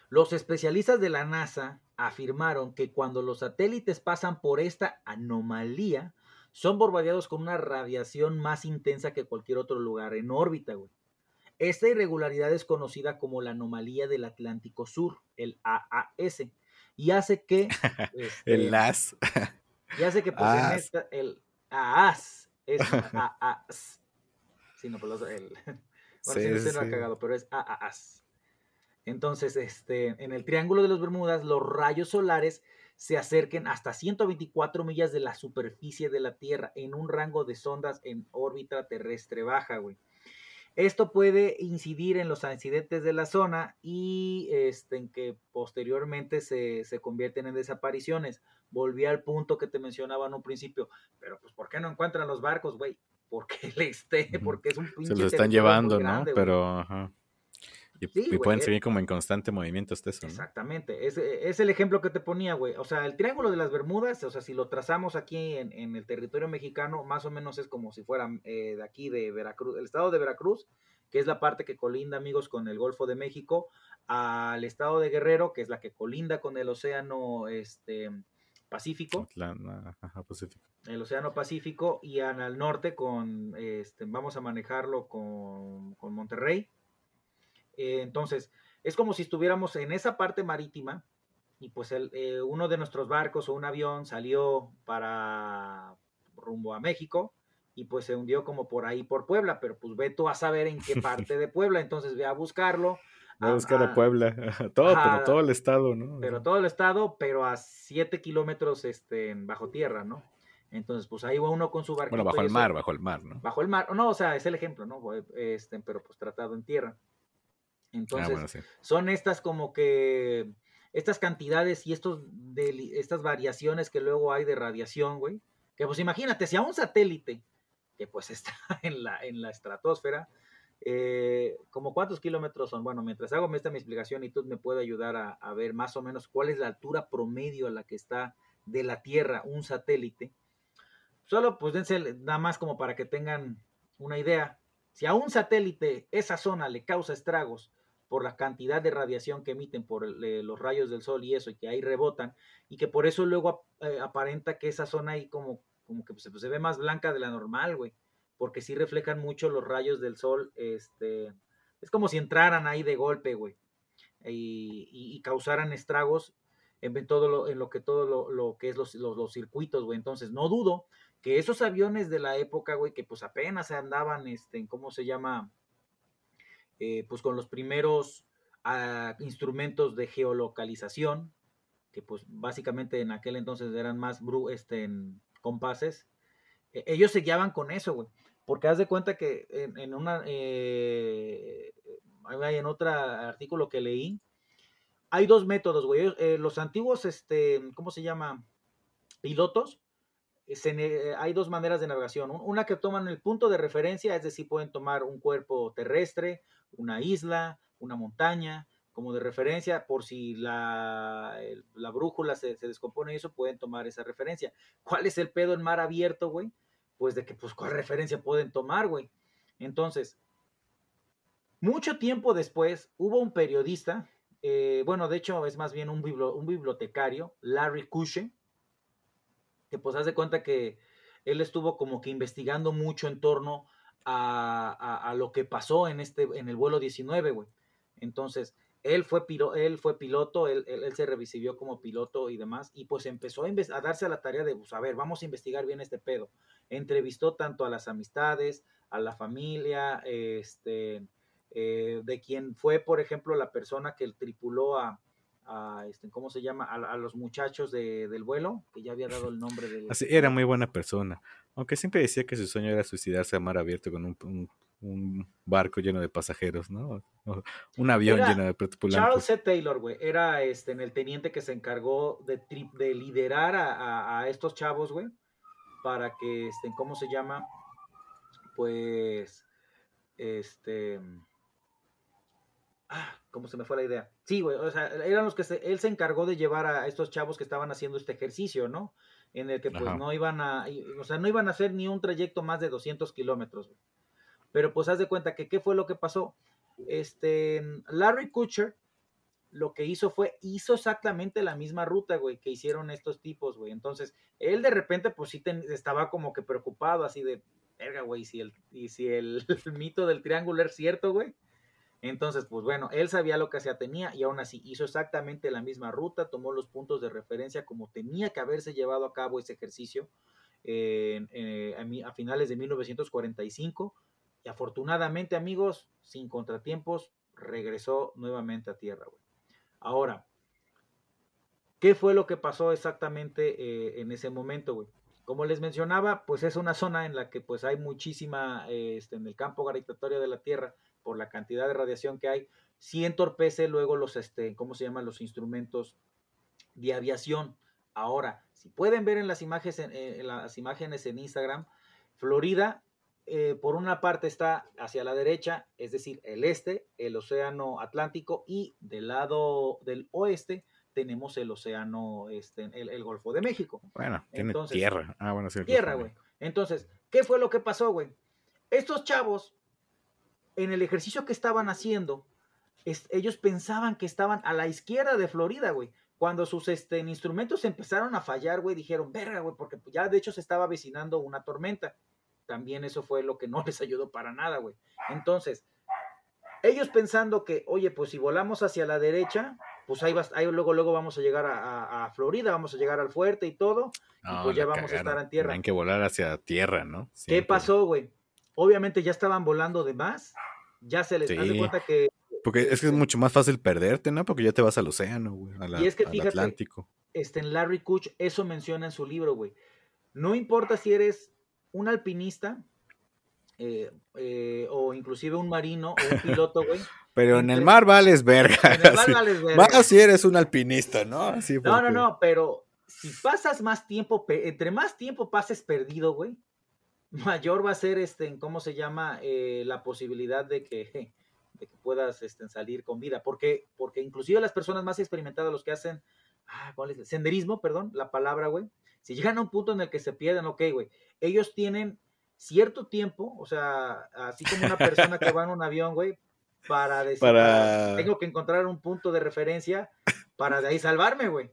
los especialistas de la NASA afirmaron que cuando los satélites pasan por esta anomalía, son bombardeados con una radiación más intensa que cualquier otro lugar en órbita, güey. Esta irregularidad es conocida como la anomalía del Atlántico Sur, el AAS, y hace que... este, El LAS. y hace que pues en As. esta, el AAS es AAS. Sí, no, pues los- el, sí, Sí, sí, sí. cagado, pero es AAS. Entonces, este, en el Triángulo de las Bermudas, los rayos solares se acerquen hasta 124 millas de la superficie de la Tierra en un rango de sondas en órbita terrestre baja, güey. Esto puede incidir en los accidentes de la zona y este, en que posteriormente se, se convierten en desapariciones. Volví al punto que te mencionaba en un principio, pero pues ¿por qué no encuentran los barcos, güey? Porque le esté, porque es un Se pinche los están territorio muy llevando, ¿no? grande. Pero, ajá. Y, Sí, y güey, pueden seguir como en constante movimiento hasta eso, ¿no? Exactamente, es, es el ejemplo que te ponía, güey. O sea, el Triángulo de las Bermudas, o sea, si lo trazamos aquí en, en el territorio mexicano, más o menos es como si fuera eh, de aquí de Veracruz, el estado de Veracruz, que es la parte que colinda, amigos, con el Golfo de México, al estado de Guerrero, que es la que colinda con el Océano este, Pacífico, Atlanta, ajá, Pacífico. el Océano Pacífico, y al norte con, este, vamos a manejarlo con, con Monterrey. Eh, entonces, es como si estuviéramos en esa parte marítima y pues el, eh, uno de nuestros barcos o un avión salió para rumbo a México y pues se hundió como por ahí por Puebla, pero pues ve tú a saber en qué parte de Puebla, entonces ve a buscarlo. Voy a buscar a- a Puebla. Todo, Ajá. pero todo el estado, ¿no? pero todo el estado, pero a 7 kilómetros este, bajo tierra, ¿no? Entonces, pues ahí va uno con su barquito. Bueno, bajo el eso- mar, bajo el mar, ¿no? Bajo el mar, no, o sea, es el ejemplo, ¿no? Este, pero pues tratado en tierra. Entonces, ah, bueno, sí. son estas como que estas cantidades y estos deli- estas variaciones que luego hay de radiación, güey. Que pues imagínate, si a un satélite que pues está en la, en la estratosfera, eh, como cuántos kilómetros son. Bueno, mientras hago esta mi explicación y tú me puede ayudar a, ver más o menos cuál es la altura promedio a la que está de la Tierra un satélite. Solo pues dense nada más como para que tengan una idea. Si a un satélite esa zona le causa estragos por la cantidad de radiación que emiten por eh, los rayos del sol y eso, y que ahí rebotan, y que por eso luego eh, aparenta que esa zona ahí como, como que pues, se ve más blanca de la normal, güey, porque sí reflejan mucho los rayos del sol, este, es como si entraran ahí de golpe, güey, y, y- causaran estragos en todo lo, en lo que todo lo, lo que es los, los, circuitos, güey, entonces no dudo que esos aviones de la época, güey, que pues apenas andaban, este, ¿cómo se llama? Eh, pues con los primeros ah, instrumentos de geolocalización, que pues básicamente en aquel entonces eran más bru este, compases, E- ellos se guiaban con eso, güey. Porque haz de cuenta que en, una, eh, en otro artículo que leí, hay dos métodos, güey. Eh, los antiguos, este, ¿cómo se llama? Pilotos, eh, se eh, hay dos maneras de navegación. Un- Una que toman el punto de referencia, es decir, pueden tomar un cuerpo terrestre, una isla, una montaña, como de referencia, por si la, la brújula se, se descompone y eso, pueden tomar esa referencia. ¿Cuál es el pedo en mar abierto, güey? Pues de que, pues, ¿cuál referencia pueden tomar, güey? Entonces, mucho tiempo después, hubo un periodista, eh, bueno, de hecho, es más bien un, biblo- un bibliotecario, Larry Kusche, que pues hace cuenta que él estuvo como que investigando mucho en torno a, a- lo que pasó en, este, en el vuelo 19, güey. Entonces, él fue, pilo- él fue piloto, él, él- se recibió como piloto y demás, y pues empezó a, a darse a la tarea de, pues, a ver, vamos a investigar bien este pedo. Entrevistó tanto a las amistades, a la familia, este, eh, de quien fue, por ejemplo, la persona que tripuló a, a, este, ¿cómo se llama? A, a los muchachos de- del vuelo, que ya había dado el nombre del... Así, era muy buena persona. Aunque siempre decía que su sueño era suicidarse a mar abierto con un, un- un barco lleno de pasajeros, ¿no? Un avión Era lleno de Charles tripulantes. C. Taylor, güey, era este, en el teniente que se encargó de, tri- de liderar a, a- a estos chavos, güey, para que, este, ¿cómo se llama? Pues, este... Ah, ¿cómo se me fue la idea? Sí, güey, o sea, eran los que se- él se encargó de llevar a estos chavos que estaban haciendo este ejercicio, ¿no? En el que pues Ajá. no iban a, o sea, no iban a hacer ni un trayecto más de 200 kilómetros, güey. Pero pues haz de cuenta que qué fue lo que pasó. Este, Larry Kutcher lo que hizo fue, hizo exactamente la misma ruta, güey, que hicieron estos tipos, güey. Entonces, él de repente, pues sí estaba como que preocupado, así de, verga, güey, si el, y si el, mito del triángulo es cierto, güey. Entonces, pues bueno, él sabía lo que se tenía y aún así hizo exactamente la misma ruta, tomó los puntos de referencia como tenía que haberse llevado a cabo ese ejercicio eh, a, a finales de 1945 y afortunadamente, amigos, sin contratiempos, regresó nuevamente a tierra, güey. Ahora, ¿qué fue lo que pasó exactamente eh, en ese momento, güey? Como les mencionaba, pues es una zona en la que pues hay muchísima, eh, este, en el campo gravitatorio de la Tierra, por la cantidad de radiación que hay, sí entorpece luego los, este, ¿cómo se llaman? Los instrumentos de aviación. Ahora, si pueden ver en las imágenes en, en las imágenes en Instagram, Florida, eh, por una parte está hacia la derecha, es decir, el este, el océano Atlántico, y del lado del oeste tenemos el océano, este, el, el Golfo de México. Bueno, tiene Entonces, tierra. Ah, bueno, sí. Tierra, güey. Entonces, ¿qué fue lo que pasó, güey? Estos chavos, en el ejercicio que estaban haciendo, es- ellos pensaban que estaban a la izquierda de Florida, güey. Cuando sus este, instrumentos empezaron a fallar, güey, dijeron, verga, güey, porque ya de hecho se estaba avecinando una tormenta. También eso fue lo que no les ayudó para nada, güey. Entonces, ellos pensando que, oye, pues si volamos hacia la derecha, pues ahí, vas, ahí luego, luego vamos a llegar a, a- a Florida, vamos a llegar al fuerte y todo. No, pues ya vamos a estar en tierra. Tienen que volar hacia tierra, ¿no? ¿Qué Siempre. pasó, güey? Obviamente ya estaban volando de más. Ya se les hace Sí. cuenta que Porque es que es mucho más fácil perderte, ¿no? Porque ya te vas al océano, güey. a la- Y es que al fíjate, Atlántico. este, en Larry Kuch eso menciona en su libro, güey. No importa si eres un alpinista eh, eh, o inclusive un marino o un piloto, güey. Pero en el mar vales verga. En el mar vales verga. Más si eres un alpinista, ¿no? Así No, no, porque- no, pero si pasas más tiempo, entre más tiempo pases perdido, güey, mayor va a ser, este, ¿cómo se llama? Eh, la posibilidad de que, de que puedas este, salir con vida. Porque, porque inclusive las personas más experimentadas, los que hacen, ah, ¿cuál es? Senderismo, perdón, la palabra, güey. Si llegan a un punto en el que se pierden, ok, güey, ellos tienen cierto tiempo, o sea, así como una persona que va en un avión, güey, para decir, Para- tengo que encontrar un punto de referencia para de ahí salvarme, güey.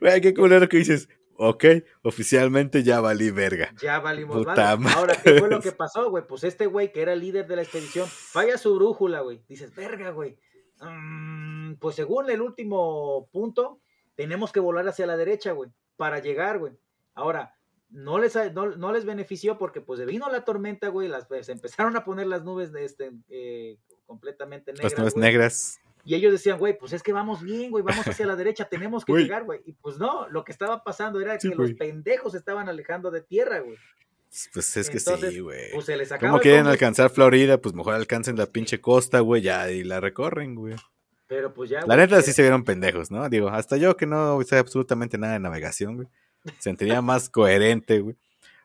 Güey, qué culero que dices. Ok, oficialmente ya valí verga. Ya valimos Puta madre. Ahora, ¿qué fue lo que pasó, güey? Pues este güey que era el líder de la expedición, falla su brújula, güey. Dices, verga, güey. Mm, pues según el último punto, tenemos que volar hacia la derecha, güey, para llegar, güey. Ahora, no les, no, no les benefició porque pues vino la tormenta, güey, las, se empezaron a poner las nubes de este, eh, completamente negras. Las nubes güey. negras. Y ellos decían, güey, pues es que vamos bien, güey, vamos hacia la derecha, tenemos que Güey. llegar, güey. Y pues no, lo que estaba pasando era Sí, que los pendejos estaban alejando de tierra, güey. Pues es que Entonces, sí, güey. Pues se les acaba ¿Cómo quieren alcanzar Florida? Pues mejor alcancen la pinche costa, güey, ya, y la recorren, güey. Pero pues ya. La güey, neta sí se vieron pendejos, ¿no? Digo, hasta yo que no sé absolutamente nada de navegación, güey. Sentiría más coherente, güey.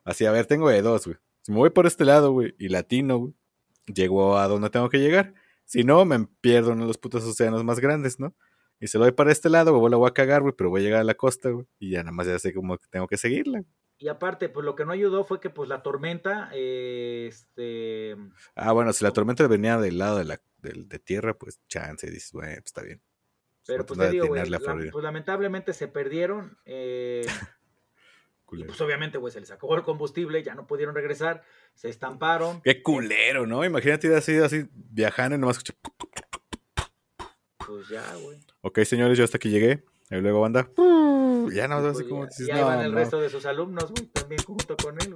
Así, a ver, tengo de dos, güey. Si me voy por este lado, güey, y latino, güey, llego a donde tengo que llegar. Si no, me pierdo en los putos océanos más grandes, ¿no? Y se lo doy para este lado, güey, la voy a cagar, güey, pero voy a llegar a la costa, güey. Y ya nada más ya sé cómo tengo que seguirla. Y aparte, pues lo que no ayudó fue que pues la tormenta, eh, este, Ah, bueno, si la tormenta venía del lado de la de tierra, pues chance, y dices, güey, pues está bien. pero Voy a pues te digo, la- pues lamentablemente se perdieron, eh, y, pues obviamente, güey, se les acabó el combustible, ya no pudieron regresar, se estamparon, Qué culero, ¿no? Imagínate ir así, así, viajando y nomás escuchar. pues ya, güey. Ok, señores, yo hasta aquí llegué. Y luego banda. Ya no, así pues, como ya- dices, y ahí van no, el no. resto de sus alumnos, güey, también junto con él,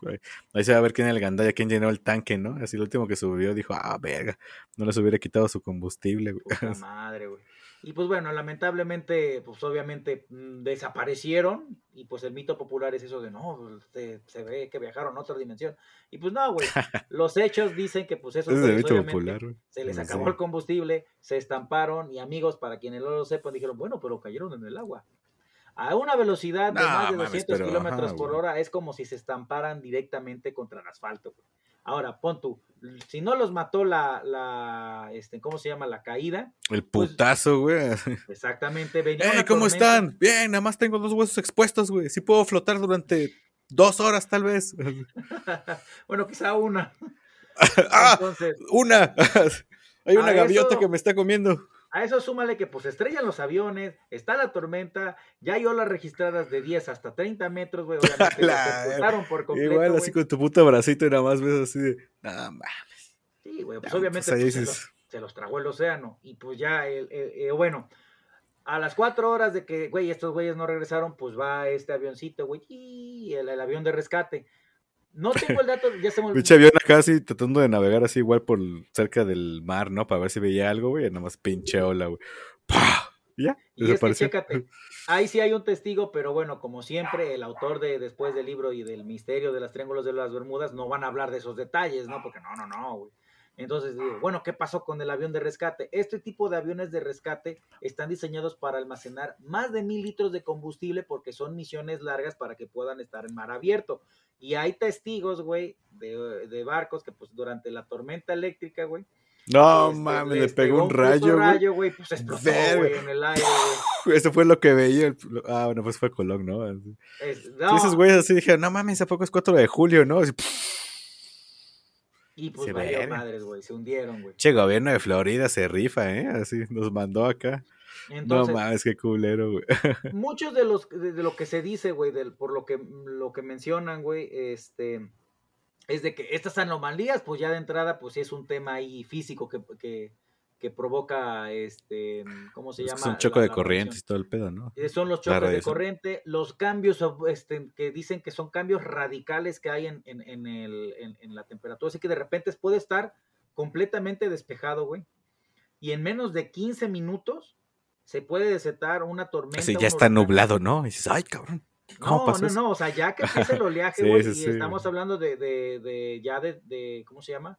güey. Ahí se va a ver quién es el gandalla, quién llenó el tanque, ¿no? Así el último que subió dijo, ah, verga, no les hubiera quitado su combustible, güey. Puta madre, güey. Y pues bueno, lamentablemente, pues obviamente mm, desaparecieron y pues el mito popular es eso de no, se, se ve que viajaron a otra dimensión. Y pues no, güey, los hechos dicen que pues esos Ese es el güeyes, mito obviamente, popular, güey. se les Sí. acabó el combustible, se estamparon y amigos, para quienes no lo sepan, dijeron, bueno, pero cayeron en el agua. A una velocidad de No, más de mames, 200 pero, kilómetros ajá, por hora es como si se estamparan directamente contra el asfalto. güey. Ahora, pon tú, si no los mató la, la, este, ¿cómo se llama? La caída, El pues, putazo, güey. exactamente. venía ¡Eh, cómo tormenta. están! Bien, nada más tengo dos huesos expuestos, güey. Sí puedo flotar durante dos horas, tal vez. bueno, quizá una. ¡Ah! Entonces, ¡Una! Hay una gaviota eso- que me está comiendo. A eso súmale que pues estrellan los aviones, está la tormenta, ya hay olas registradas de 10 hasta 30 metros, güey. Obviamente La- por completo, Igual así con tu puto bracito y nada más ves así de. Nada más. Sí, güey, pues Ya, obviamente pues, pues, se, los, se los tragó el océano. Y pues ya, el, el- eh, bueno, a las cuatro horas de que, güey, estos güeyes no regresaron, pues va este avioncito, güey, y el, el avión de rescate. No tengo el dato, ya se me Pinche avión acá así tratando de navegar así igual por cerca del mar, ¿no? Para ver si veía algo, güey. Nada más pinche ola, güey. ¡Pah! Ya, Y es que chécate, ahí sí hay un testigo, pero bueno, como siempre, el autor de después del libro y del misterio de las triángulos de las Bermudas no van a hablar de esos detalles, ¿no? Porque no, no, no, güey. Entonces digo, bueno, ¿qué pasó con el avión de rescate? Este tipo de aviones de rescate están diseñados para almacenar más de mil litros de combustible porque son misiones largas para que puedan estar en mar abierto. Y hay testigos, güey, de, de barcos que pues durante la tormenta eléctrica, güey, No este, mames, le pegó un rayo, güey. rayo, güey, pues explotó, güey, en el aire, güey. Eso fue lo que veía. el- Ah, bueno, pues fue Colón, ¿no? Es- no, esos güeyes así dijeron, no mames, ¿a poco es 4 de julio, no? Así, Y pues Se valió madres, güey, se hundieron, güey. Che, gobierno de Florida se rifa, ¿eh? Así nos mandó acá. Entonces, no mames, qué culero, güey. muchos de los de, de lo que se dice, güey, por lo que lo que mencionan, güey, este es de que estas anomalías, pues ya de entrada, pues sí es un tema ahí físico que, que, que provoca, este, ¿cómo se Es llama? son de corrientes y todo el pedo, ¿no? Eh, Son los choques de corriente, los cambios este, que dicen que son cambios radicales que hay en, en, en el, en, la temperatura. Así que de repente puede estar completamente despejado, güey. Y en menos de 15 minutos se puede desatar una tormenta. Así ya está huracán. nublado, ¿no? Y dices, ay, cabrón. ¿Cómo No, pasó no, eso? no, o sea, ya que empieza el oleaje, güey, sí, y sí. estamos hablando de, de, de ya de, de, ¿cómo se llama?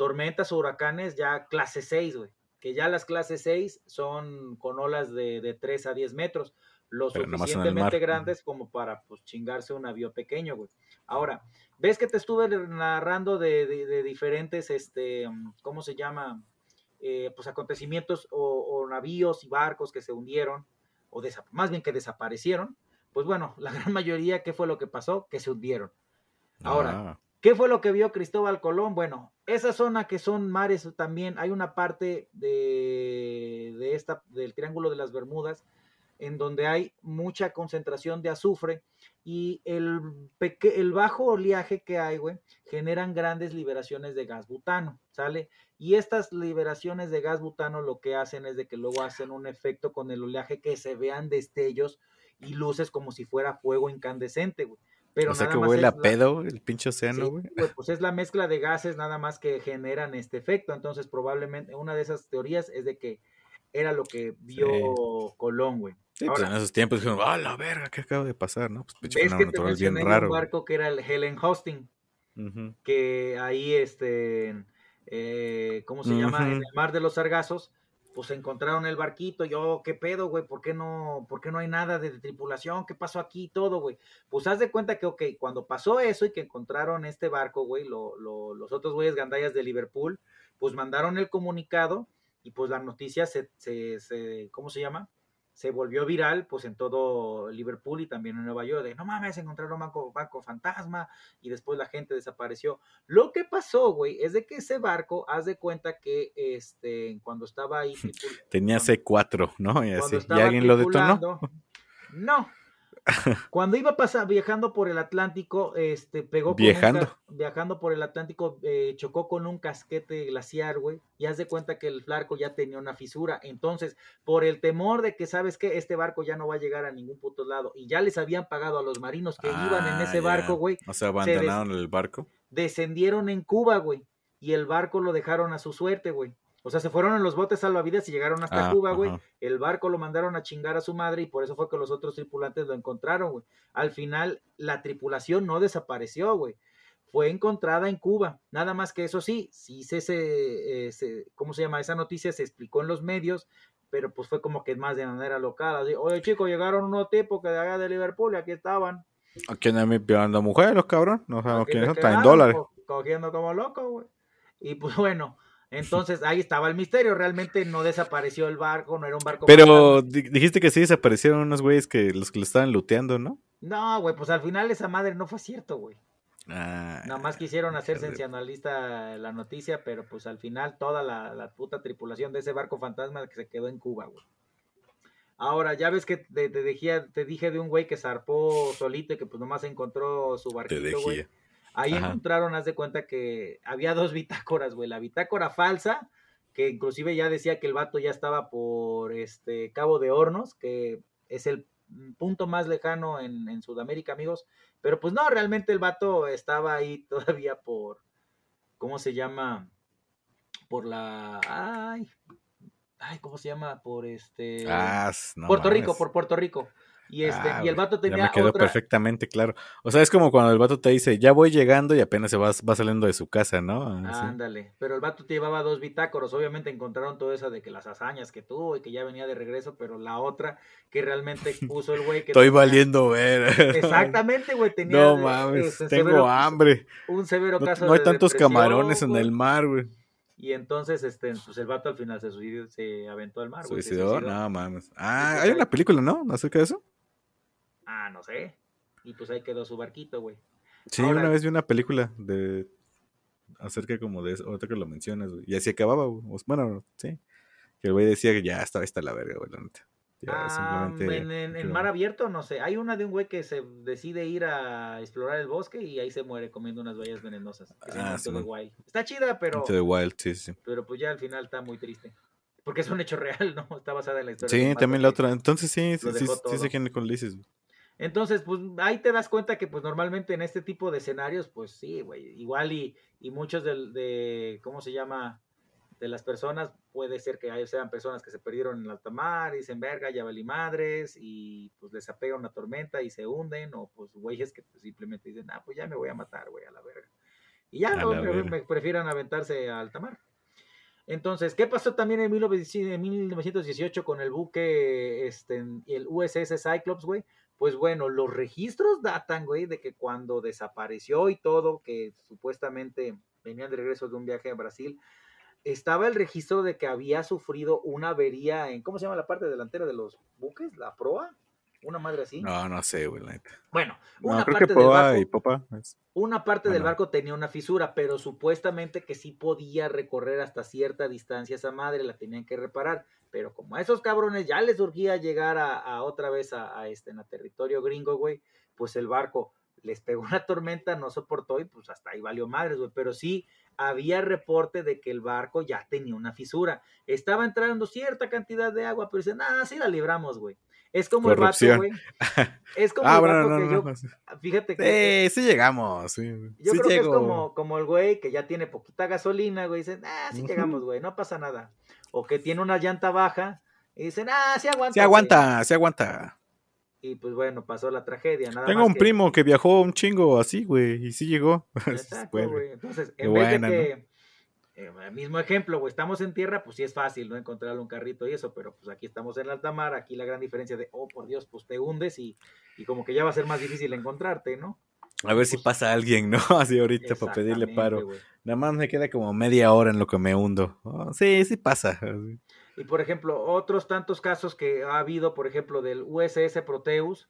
Tormentas o huracanes ya clase 6, güey. Que ya las clases 6 son con olas de, de 3 a 10 metros, lo Pero suficientemente grandes como para, pues, chingarse un avión pequeño, güey. Ahora, ¿ves que te estuve narrando de, de, de diferentes, este, ¿cómo se llama? Eh, pues acontecimientos o, o navíos y barcos que se hundieron, o más bien que desaparecieron. Pues bueno, la gran mayoría, ¿qué fue lo que pasó? Que se hundieron. Ahora, Ah, ¿Qué fue lo que vio Cristóbal Colón? Bueno, esa zona que son mares también, hay una parte de, de esta, del Triángulo de las Bermudas en donde hay mucha concentración de azufre y el, el bajo oleaje que hay, güey, generan grandes liberaciones de gas butano, ¿sale? Y estas liberaciones de gas butano lo que hacen es de que luego hacen un efecto con el oleaje que se vean destellos y luces como si fuera fuego incandescente, güey. Pero o sea nada que más huele a es pedo el pinche océano, güey. pues es la mezcla de gases nada más que generan este efecto. Entonces, probablemente una de esas teorías es de que era lo que vio Colón, güey. Sí, pues en esos tiempos dijeron, ah, la verga, ¿qué acaba de pasar? ¿no? Pues pinche ¿Ves fenómeno que te bien raro. un barco que era el Helen Hosting? Que ahí, este, eh, ¿cómo se llama? En el mar de los sargazos, pues encontraron el barquito. Yo, ¿qué pedo, güey? ¿Por qué no, por qué no hay nada de tripulación? ¿Qué pasó aquí? Todo, güey. Pues haz de cuenta que, ok, cuando pasó eso y que encontraron este barco, güey, lo- lo- los otros güeyes gandallas de Liverpool, pues mandaron el comunicado y pues la noticia se, se, se- ¿cómo se llama? Se volvió viral, pues en todo Liverpool y también en Nueva York, de no mames, encontraron un barco, barco fantasma, y después la gente desapareció. Lo que pasó, güey, es de que ese barco, haz de cuenta que este, cuando estaba ahí. Tenía cuando- C4, ¿no? Y así. ¿Y alguien lo detonó? No. Cuando iba pasar, viajando por el Atlántico, este, pegó con un Viajando. ca- viajando por el Atlántico, eh, chocó con un casquete glaciar, güey, y haz de cuenta que el barco ya tenía una fisura. Entonces, por el temor de que, ¿sabes qué? Este barco ya no va a llegar a ningún puto lado, y ya les habían pagado a los marinos que iban en Ah, ese barco, güey, O sea, abandonaron el barco. descendieron en Cuba, güey, y el barco lo dejaron a su suerte, güey. O sea, se fueron en los botes salvavidas y llegaron hasta Ah, Cuba, güey. El barco lo mandaron a chingar a su madre y por eso fue que los otros tripulantes lo encontraron, güey. Al final, la tripulación no desapareció, güey. Fue encontrada en Cuba. Nada más que eso sí, sí se, se, eh, se- ¿cómo se llama? Esa noticia se explicó en los medios, pero pues fue como que más de manera local. Así, Oye, chicos, llegaron unos tipos que de allá de Liverpool y aquí estaban. ¿A quién es mi violando mujer, los cabrones? No sabemos quiénes son. Está en dólares. co- cogiendo como locos, güey. Y pues bueno, entonces ahí estaba el misterio. Realmente no desapareció el barco, no era un barco. Pero dijiste que sí desaparecieron unos güeyes que los que lo estaban looteando, ¿no? No, güey, pues al final esa madre no fue cierto, güey. Ah, Nada más quisieron hacer sensacionalista la noticia, pero pues al final toda la, la puta tripulación de ese barco fantasma que se quedó en Cuba, güey. Ahora, ya ves que te, te dejía- te dije de un güey que zarpó solito y que pues nomás encontró su barquito, güey. Ahí Ajá. encontraron, haz de cuenta que había dos bitácoras, güey. La bitácora falsa, que inclusive ya decía que el vato ya estaba por este Cabo de Hornos, que es el punto más lejano en, en Sudamérica, amigos. Pero pues no, realmente el vato estaba ahí todavía por, ¿cómo se llama? Por la... Ay, ay ¿cómo se llama? Por este... Ah, no Puerto Rico, por Puerto Rico. Y este, Ah, y el vato Ya tenía me quedó otra... perfectamente claro. O sea, es como cuando el vato te dice, ya voy llegando y apenas se va, va saliendo de su casa, ¿no? Ah. Ándale, pero el vato te llevaba dos bitácoros, obviamente encontraron todo eso de que las hazañas que tuvo y que ya venía de regreso, pero la otra que realmente puso el güey que Estoy tenía- valiendo ver. Exactamente, güey, tenía No mames, este, tengo severo- hambre. un severo No, caso no hay de tantos camarones en el mar, güey. Y entonces este pues el vato al final se suicidó, se aventó al mar, se ¿Suicidó? suicidó. No mames. Ah, hay una película, ¿no? ¿Acerca de eso? Ah, no sé. Y pues ahí quedó su barquito, güey. Sí, Ahora- una vez vi una película de acerca como de eso, ahorita que lo mencionas, güey. Y así acababa, güey. Bueno, sí. Que el güey decía que ya estaba está la verga, güey, la neta. Ya Ah, en, en- mar abierto, no sé. Hay una de un güey que se decide ir a explorar el bosque y ahí se muere comiendo unas bayas venenosas. Que se Ah, llama sí. Wild. Está chida, pero, the Wild, sí, sí. pero pues ya al final está muy triste. Porque es un hecho real, ¿no? Está basada en la historia. de Sí, también la otra. Entonces sí, sí, sí, sí sé quién con. Entonces, pues ahí te das cuenta que pues normalmente en este tipo de escenarios, pues sí, güey, igual y, y muchos del- de, ¿cómo se llama? De las personas, puede ser que sean personas que se perdieron en el alta mar y dicen, verga, ya valí madres, y pues les apega una tormenta y se hunden, o pues güeyes que pues, simplemente dicen, ah, pues ya me voy a matar, güey, a la verga. Y ya, no, me, prefieran aventarse a alta mar. Entonces, ¿qué pasó también en 19- en 1918 con el buque, este, el USS Cyclops, güey? Pues bueno, los registros datan, güey, de que cuando desapareció y todo, que supuestamente venían de regreso de un viaje a Brasil, estaba el registro de que había sufrido una avería en, ¿cómo se llama la parte delantera de los buques? ¿La proa? Una madre así. No, no sé, güey, la neta. Bueno, No, una creo parte que del barco, y Popa. es- una parte del barco tenía una fisura, pero supuestamente que sí podía recorrer hasta cierta distancia esa madre, la tenían que reparar. Pero como a esos cabrones ya les surgía llegar a, a otra vez a, a este en a territorio gringo, güey, pues el barco les pegó una tormenta, no soportó y pues hasta ahí valió madres, güey. Pero sí había reporte de que el barco ya tenía una fisura. Estaba entrando cierta cantidad de agua, pero dicen, ah, sí la libramos, güey. Es como el vato, güey. Es como Ah, el bueno, vato no, que no, yo, no, sí. fíjate que Sí, sí llegamos. Sí, yo sí creo que es como, como el güey que ya tiene poquita gasolina, güey, dice, ah, sí llegamos, güey, no pasa nada. O que tiene una llanta baja, Y dicen, ah, sí aguanta. Se güey". aguanta, se aguanta. Y pues bueno, pasó la tragedia. Nada Tengo más un que- primo que viajó un chingo así, güey, y sí llegó. Exacto, Bueno, güey. Entonces, Qué en vez buena, de que, el mismo ejemplo, güey, estamos en tierra, pues sí es fácil, ¿no? Encontrarle un carrito y eso, pero pues aquí estamos en alta mar, aquí la gran diferencia de, oh, por Dios, pues te hundes y, y como que ya va a ser más difícil encontrarte, ¿no? A ver si Pues- pasa alguien, ¿no? Así ahorita para pedirle paro. Nada más me queda como media hora en lo que me hundo. Oh, sí, sí pasa. Y por ejemplo, otros tantos casos que ha habido, por ejemplo, del USS Proteus,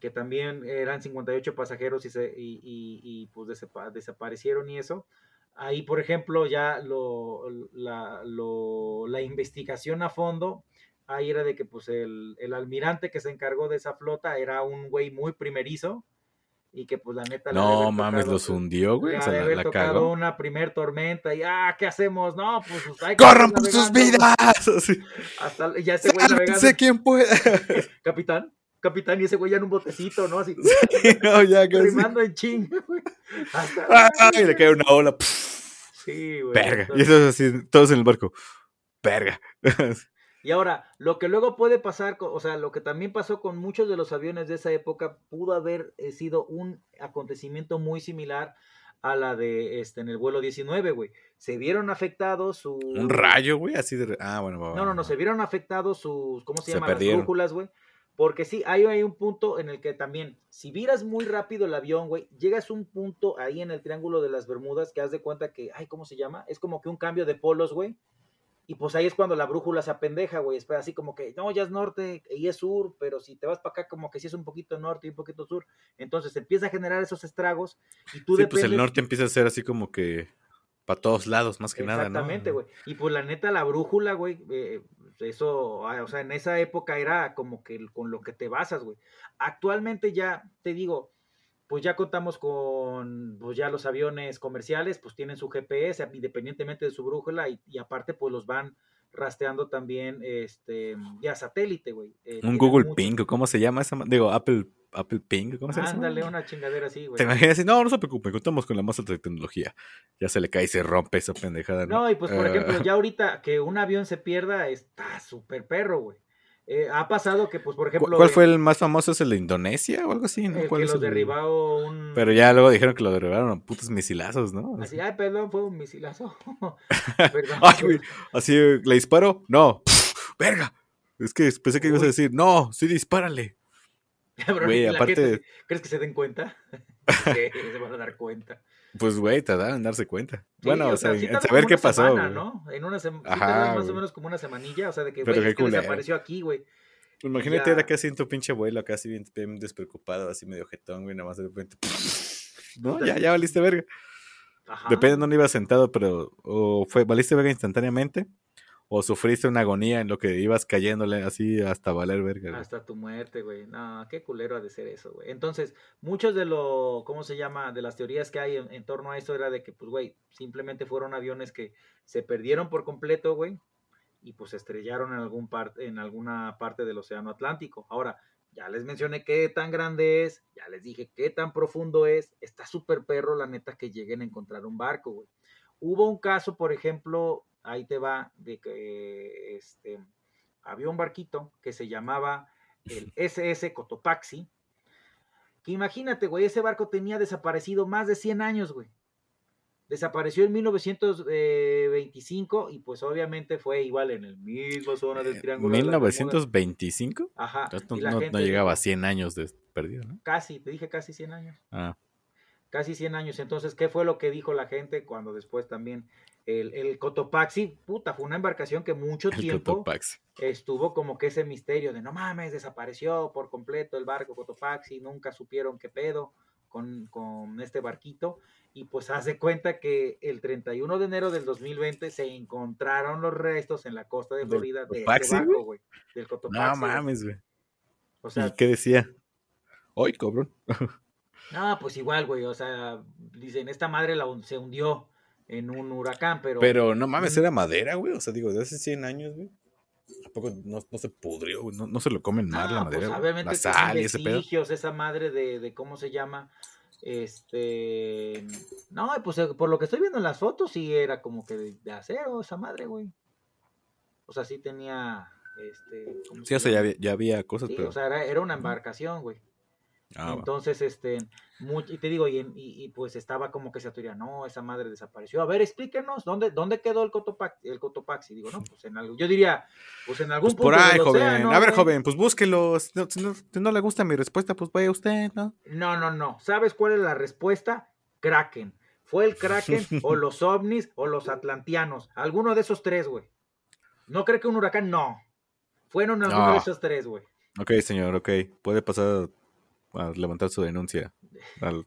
que también eran 58 pasajeros y, se, y, y- y, pues desaparecieron y eso. Ahí, por ejemplo, ya lo, la, lo- la investigación a fondo, ahí era de que pues el, el almirante que se encargó de esa flota era un güey muy primerizo y que pues la neta... No mames, los pues, hundió, güey. O sea, la, la tocado una primer tormenta y ah, ¿qué hacemos? No, pues hay que ¡Corran por sus vidas! Hasta ya ese güey navegando. ¡Sálvense quien pueda! Capitán, capitán, y ese güey ya en un botecito, ¿no? Así, no, ya casi. rimando en chinga, güey. Hasta- ¡Ay! Le cae una ola. Sí, güey. Verga. Y eso es así, todos en el barco. Verga. Y ahora, lo que luego puede pasar, o sea, lo que también pasó con muchos de los aviones de esa época, pudo haber eh, sido un acontecimiento muy similar a la de este en el vuelo 19, güey. Se vieron afectados su Un rayo, güey, así de. Ah, bueno, va, va, No, no, no, va. se vieron afectados sus, ¿cómo se, Se llama? perdieron. Las brújulas, güey. Porque sí, hay, hay un punto en el que también, si viras muy rápido el avión, güey, llegas a un punto ahí en el Triángulo de las Bermudas que haz de cuenta que, ay, ¿cómo se llama? Es como que un cambio de polos, güey. Y pues ahí es cuando la brújula se apendeja, güey. Espera, así como que, no, ya es norte y es sur, pero si te vas para acá, como que sí es un poquito norte y un poquito sur. Entonces se empieza a generar esos estragos y tú Sí, pues el norte empieza a ser así como que. Para todos lados, más que nada, ¿no? Exactamente, güey. Y pues la neta, la brújula, güey, eh, eso, o sea, en esa época era como que con lo que te basas, güey. Actualmente ya, te digo, pues ya contamos con, pues ya los aviones comerciales, pues tienen su GPS, independientemente de su brújula, y, y aparte, pues los van rastreando también, este, ya satélite, güey. Eh, Un Google mucho- Ping, ¿o ¿cómo se llama esa? Digo, Apple, Apple Ping, ¿cómo se llama? Ándale, una chingadera así, güey. Te imaginas así, no, no se preocupe, contamos con la más alta tecnología. Ya se le cae y se rompe esa pendejada, ¿no? No, y pues por Eh, ejemplo, ya ahorita que un avión se pierda, está súper perro, güey. Eh, ha pasado que, pues, por ¿cu- ejemplo, ¿Cuál de- fue el más famoso? ¿Es el de Indonesia o algo así? ¿no? el ¿Cuál que es los el- derribó un... Pero ya luego dijeron que lo derribaron a putos misilazos, ¿no? Así, ay, perdón, fue un misilazo. Perdón. Ay, güey, así, ¿le disparo? No. ¡Verga! Es que pensé que ibas a decir, no, sí, dispárale. Güey, ¿y la aparte- gente, ¿Crees que se den cuenta? Sí, se van a dar cuenta. Pues, güey, te dan en darse cuenta. Sí, bueno, o sea, sí en saber qué pasó. semana. ¿no? En una semana, más o menos como una semanilla, o sea, de que, güey, es desapareció aquí, güey. Imagínate Ya. era casi en tu pinche abuelo, casi bien, bien despreocupado, así medio jetón, güey, nada más de repente. No, ya, ya valiste verga. Ajá. Depende de dónde ibas sentado, pero o fue, valiste verga instantáneamente, o sufriste una agonía en lo que ibas cayéndole así hasta valer verga. Hasta tu muerte, güey. No, qué culero ha de ser eso, güey. Entonces, muchos de lo, ¿cómo se llama? De las teorías que hay en, torno a eso era de que, pues, güey, simplemente fueron aviones que se perdieron por completo, güey, y pues se estrellaron en algún parte, en alguna parte del Océano Atlántico. Ahora, ya les mencioné qué tan grande es, ya les dije qué tan profundo es. Está súper perro, la neta, que lleguen a encontrar un barco, güey. Hubo un caso, por ejemplo, ahí te va, de que este, había un barquito que se llamaba el SS Cotopaxi. Que imagínate, güey, ese barco tenía desaparecido más de 100 años, güey. Desapareció en 1925 y pues obviamente fue igual en el mismo zona del Eh, Triángulo. de las Bermudas. ¿1925? Ajá. Entonces No, la no- gente- llegaba a 100 años de perdido, ¿no? Casi, te dije casi 100 años. Ah, Casi 100 años. Entonces, ¿qué fue lo que dijo la gente cuando después también el, el Cotopaxi, puta, fue una embarcación que mucho el tiempo Cotopaxi. estuvo como que ese misterio de no mames, desapareció por completo el barco Cotopaxi, nunca supieron qué pedo con, con este barquito. Y pues haz de cuenta que el 31 de enero del 2020 se encontraron los restos en la costa de ¿Del Florida de Cotopaxi, este barco, güey? Del No Cotopaxi. güey. mames, güey. O sea, ¿Y qué decía? ¡Ay, cabrón! no, pues igual, güey. O sea, dicen, esta madre la, se hundió en un huracán, pero... Pero no mames, era madera, güey. O sea, digo, de hace 100 años, güey. ¿A poco no, no se pudrió, güey? No, no se lo comen mal la No, madera, pues, obviamente La sal y ese pedo. esa madre de, de cómo se llama. Este. No, pues eh, por lo que estoy viendo en las fotos, sí era como que de, acero esa madre, güey. O sea, sí tenía. Este, ¿cómo Sí, o sea, ya había, ya había cosas, Sí, pero... o sea, era, era una embarcación, güey. Ah. Entonces, este, y te digo, y, en- y- y, pues estaba como que esa teoría, no, esa madre desapareció. A ver, explíquenos, ¿dónde, dónde quedó el Cotopaxi? El Cotopaxi? Digo, no, pues en algo, yo diría, pues en algún Pues por punto ahí, del joven. océano, a ver, güey. joven, pues búsquelo. Si no, si no- si no le gusta mi respuesta, pues vaya usted, ¿no? No, no, no. ¿Sabes cuál es la respuesta? Kraken. ¿Fue el Kraken o los ovnis o los atlantianos? Alguno de esos tres, güey. ¿No cree que un huracán? No. Fueron alguno No. de esos tres, güey. Ok, señor, ok. Puede pasar a levantar su denuncia al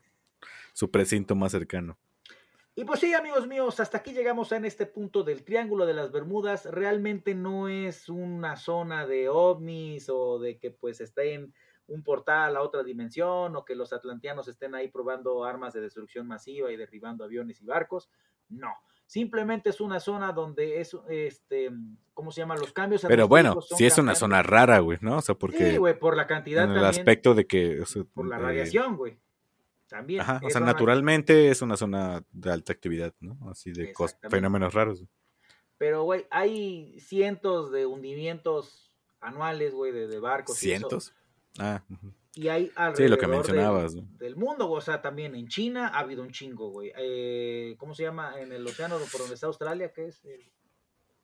su precinto más cercano. Y pues sí, amigos míos, hasta aquí llegamos en este punto del Triángulo de las Bermudas. Realmente no es una zona de ovnis o de que pues estén un portal a otra dimensión o que los atlantianos estén ahí probando armas de destrucción masiva y derribando aviones y barcos. No, simplemente es una zona donde es, este, ¿cómo se llama? Los cambios Pero bueno, sí es una zona rara, güey, ¿no? O sea, porque Sí, güey, por la cantidad en el también, aspecto de que... o sea, por la eh, radiación, güey. También. Ajá, o sea, naturalmente es una zona de alta actividad, ¿no? Así de fenómenos raros. Pero, güey, hay cientos de hundimientos anuales, güey, de, de barcos. y eso. ¿Cientos? Ah. Y hay alrededor Sí, lo que del- mencionabas, ¿no? del, mundo, güey. O sea, también en China ha habido un chingo, güey. Eh, ¿Cómo se llama? En el océano por donde está Australia, ¿qué es? El-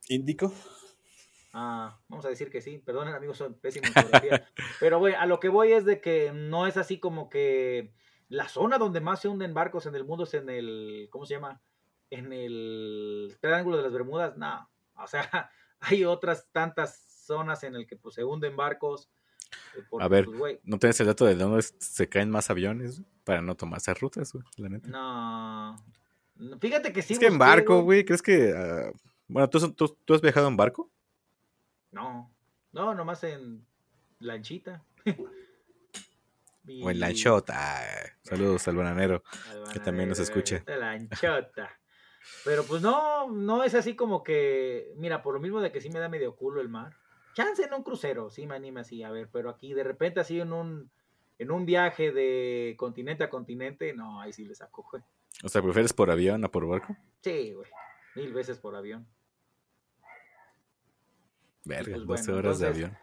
¿Índico? Ah, vamos a decir que sí. Perdonen, amigos, son pésimos en geografía. Pero, güey, a lo que voy es de que no es así como que la zona donde más se hunden barcos en el mundo es en el, ¿cómo se llama? En el Triángulo de las Bermudas. No, o sea, hay otras tantas zonas en el que pues, se hunden barcos. Eh, porque, A ver, pues, ¿No tienes el dato de dónde se caen más aviones para no tomar esas rutas, güey? La neta. no. Fíjate que sí. es que en barco, güey, ¿crees que... ah, bueno, ¿tú, tú, tú has viajado en barco? No, no, nomás en lanchita. O en lanchota. Ah, Saludos al bananero. que también nos escuche. De lanchota. Pero pues no, no es así como que, mira, por lo mismo de que sí me da medio culo el mar. Chance en un crucero, sí me anima así, a ver, pero aquí de repente así en un, en un viaje de continente a continente, no, ahí sí le saco, güey. O sea, ¿prefieres por avión o por barco? Sí, güey, mil veces por avión. Verga, pues, 12 bueno, horas de avión.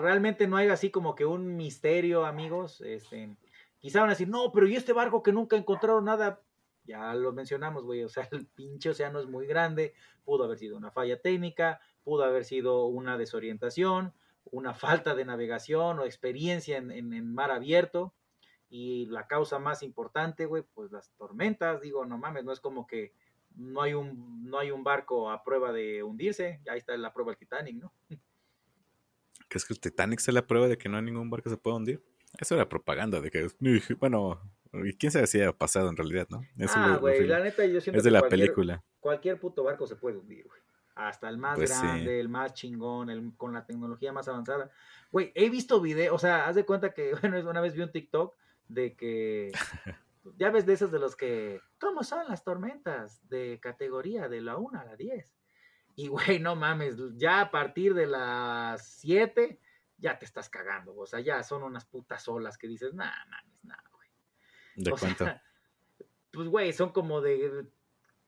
Realmente no hay así como que un misterio, amigos. Este, quizá van a decir, no, pero ¿y este barco que nunca encontraron nada? Ya lo mencionamos, güey. O sea, el pinche océano es muy grande. Pudo haber sido una falla técnica, pudo haber sido una desorientación, una falta de navegación o experiencia en, en- en mar abierto. Y la causa más importante, güey, pues las tormentas. Digo, no mames, no es como que no hay un, no hay un barco a prueba de hundirse. Ahí está la prueba del Titanic, ¿no? ¿Crees que el Titanic sea la prueba de que no hay ningún barco que se pueda hundir? Eso era propaganda de que, bueno, quién sabe si ha pasado en realidad, ¿no? Eso ah, güey, la neta yo siento es de que la película. Cualquier puto barco se puede hundir, güey. Hasta el más Pues sí. grande, el más chingón, el con la tecnología más avanzada. Güey, he visto videos, o sea, haz de cuenta que, bueno, una vez vi un TikTok de que, ya ves de esos de los que, ¿cómo son las tormentas de categoría de la 1 a la 10? Y, güey, no mames, ya a partir de las 7, ya te estás cagando, o sea, ya son unas putas olas que dices, nah, mames, nah, güey. ¿De O cuánto? sea, pues, güey, son como de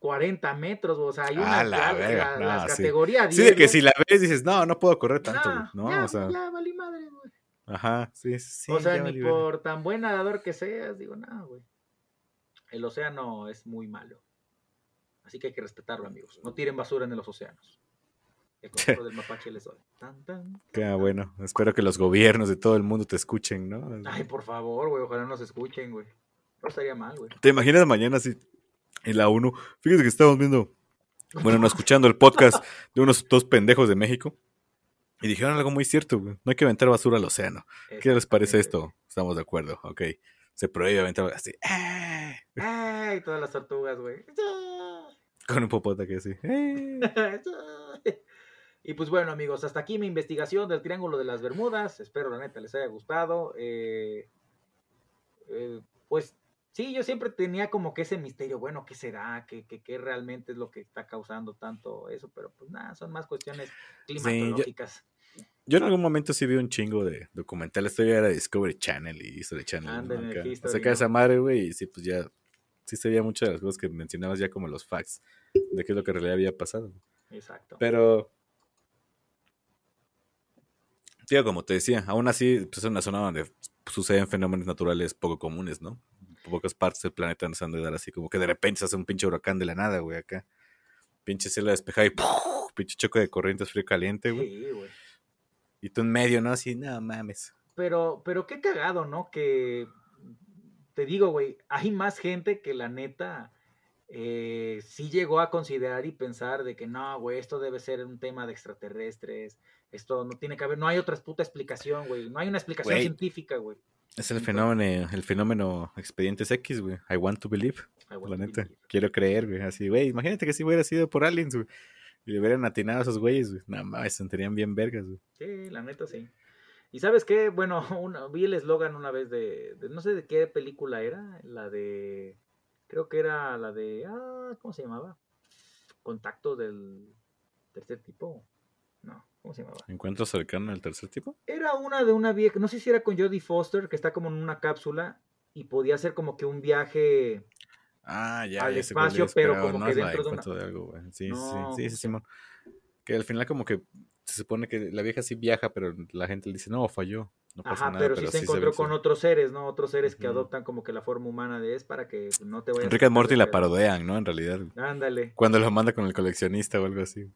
40 metros, o sea, hay una Ah, la verga, la, no, las sí. categorías Sí, de 10, que si la ves dices, no, no puedo correr tanto, güey", Nah, ¿no? ya, o sea, ya valí madre, güey. ajá, sí, sí, o sea, ni valí por tan buen nadador que seas, digo, nada, güey. El océano es muy malo. Así que hay que respetarlo, amigos. No tiren basura en los océanos. El consejo del mapache les doy. Tan, tan. Qué bueno. Espero que los gobiernos de todo el mundo te escuchen, ¿no? Ay, por favor, güey, ojalá nos escuchen, güey. No estaría mal, güey. ¿Te imaginas mañana así en la ONU? Fíjate que estamos viendo, bueno, no escuchando el podcast de unos dos pendejos de México. Y dijeron algo muy cierto, güey. No hay que aventar basura al océano. ¿Qué les parece Exactamente. esto? Estamos de acuerdo, ok. Se prohíbe aventar así. ¡eh! Ay, todas las tortugas, güey. Con un popota que así. ¡eh! Y pues bueno, amigos, hasta aquí mi investigación del Triángulo de las Bermudas. Espero, la neta, les haya gustado. Eh, eh, pues sí, yo siempre tenía como que ese misterio, bueno, ¿qué será? ¿Qué, qué, qué realmente es lo que está causando tanto eso? Pero pues nada, son más cuestiones climatológicas. Yo en algún momento sí vi un chingo de documentales. Todavía era Discovery Channel y History Channel. ¿no? Ándale, Acá. ¿no? esa madre, güey. Y sí, pues ya. Sí se veía muchas de las cosas que mencionabas ya como los facts de qué es lo que en realidad había pasado. Exacto. Pero. Tío, como te decía, aún así pues, es una zona donde suceden fenómenos naturales poco comunes, ¿no? Pocas partes del planeta nos han de dar así, como que de repente se hace un pinche huracán de la nada, güey, acá. Pinche cielo despejado y ¡puf! pinche choque de corrientes frío caliente, güey. Sí, güey. Y tú en medio, ¿no? Así, no mames. Pero, pero qué cagado, ¿no? Que te digo, güey, hay más gente que la neta eh, sí llegó a considerar y pensar de que no, güey, esto debe ser un tema de extraterrestres, esto no tiene que haber, no hay otra puta explicación, güey, no hay una explicación científica, güey. Es el fenómeno, el fenómeno expedientes X, güey. I want to believe. Want La to neta. believe. Quiero creer, güey. Así, güey. Imagínate que si hubiera sido por aliens, güey. Y le hubieran atinado a esos güeyes, güey. Nada más, se sentirían bien vergas, güey. Sí, la neta sí. Y sabes qué, bueno, una- vi el eslogan una vez de, de- no sé de qué película era, la de, creo que era la de, ah, ¿cómo se llamaba? Contacto del tercer tipo. No, ¿cómo se llamaba? ¿Encuentro cercano al tercer tipo? Era una de una vieja, no sé si era con Jodie Foster, que está como en una cápsula y podía hacer como que un viaje. Ah, ya, Al ya espacio, es, pero como no que dentro de una- de algo, güey. Sí, No, sí, sí, sí, Simón. Que al final como que se supone que la vieja sí viaja, pero la gente le dice, no, falló. No pasa Ajá, nada, pero, sí se encontró con otros seres, ¿no? Otros seres que adoptan como que la forma humana de es para que no te vayas Rick and Morty la parodean, ¿no? En realidad. Ándale. Cuando lo manda con el coleccionista o algo así.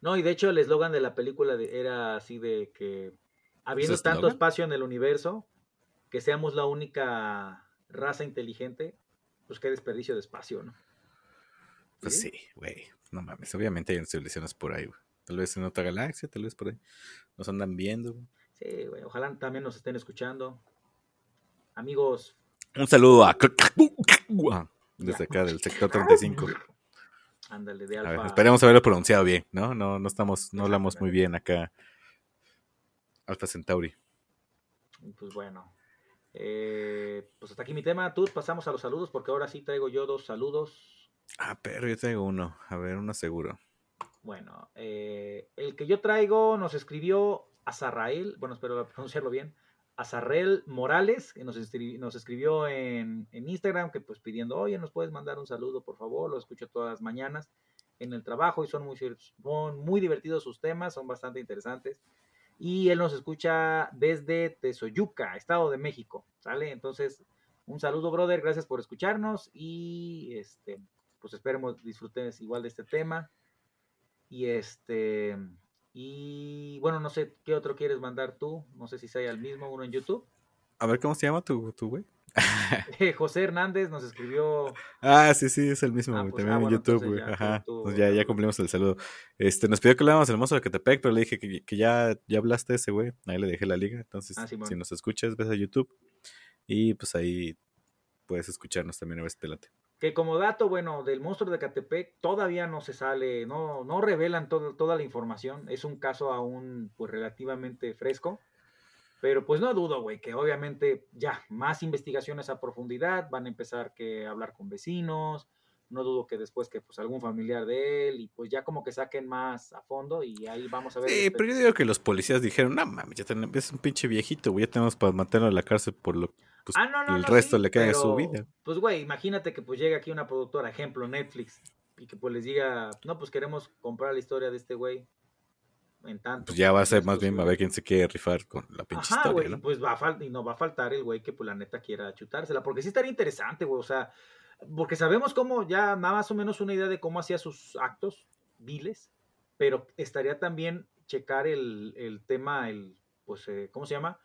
No, y de hecho el eslogan de la película de- era así de que habiendo ¿Ese tanto espacio en el universo, que seamos la única raza inteligente, pues qué desperdicio de espacio, ¿no? Pues sí, güey. No mames. Obviamente hay civilizaciones por ahí, güey. Tal vez en otra galaxia, tal vez por ahí. Nos andan viendo, güey. Sí, güey, ojalá también nos estén escuchando. Amigos, Un saludo a... Desde acá del sector 35. Ándale, de A ver, alfa. esperemos haberlo pronunciado bien, ¿no? No, no estamos, no hablamos muy bien acá. Alfa Centauri. Pues bueno. eh, pues hasta aquí mi tema. Tú pasamos a los saludos porque ahora sí traigo yo dos saludos. Ah, pero yo traigo uno. A ver, uno seguro. Bueno, eh, el que yo traigo nos escribió Azarrael, bueno, espero pronunciarlo bien, Azarrel Morales, que nos, escri- nos escribió en, Instagram, que pues pidiendo, oye, nos puedes mandar un saludo, por favor, lo escucho todas las mañanas en el trabajo y son muy, son muy divertidos sus temas, son bastante interesantes. Y él nos escucha desde Tezoyuca, Estado de México, ¿sale? Entonces, un saludo, brother, gracias por escucharnos y este, pues esperemos disfrutes igual de este tema. Y este, y bueno, no sé qué otro quieres mandar tú, no sé si sea el mismo, uno en YouTube. A ver, ¿cómo se llama tu, tu güey? Eh, José Hernández nos escribió, Ah, sí, sí, es el mismo, Ah, güey. pues, También ah, en bueno, YouTube, güey. ya, Ajá. tú- ya, ya cumplimos el saludo. Este, nos pidió que habláramos del monstruo de Catepec, pero le dije que, que ya, ya hablaste ese, güey. Ahí le dejé la liga. Entonces, Ah, si nos escuchas, ves a YouTube. Y pues ahí puedes escucharnos también a ver si te late. Que como dato, bueno, del monstruo de Catepec todavía no se sale, no, no revelan todo- toda la información, es un caso aún pues relativamente fresco, pero pues no dudo, güey, que obviamente ya más investigaciones a profundidad, van a empezar que hablar con vecinos, no dudo que después que pues algún familiar de él y pues ya como que saquen más a fondo y ahí vamos a ver. Sí, este- pero yo digo que los policías dijeron, no mames, ya tenemos, es un pinche viejito, güey. Ya tenemos para matarlo a la cárcel por lo pues, Ah, no, no, el no, resto sí, le queda pero, su vida. Pues, güey, imagínate que pues llega aquí una productora, ejemplo, Netflix, y que pues les diga, no, pues queremos comprar la historia de este güey en tanto. Pues ya va a ser más bien a ver quién se quiere rifar con la pinche Ajá, historia, güey, ¿no? pues va a y no va a faltar el güey que pues la neta quiera chutársela, porque sí estaría interesante, güey, o sea, porque sabemos cómo, ya más o menos una idea de cómo hacía sus actos viles, pero estaría también checar el, el tema, el, pues, eh, ¿cómo se llama?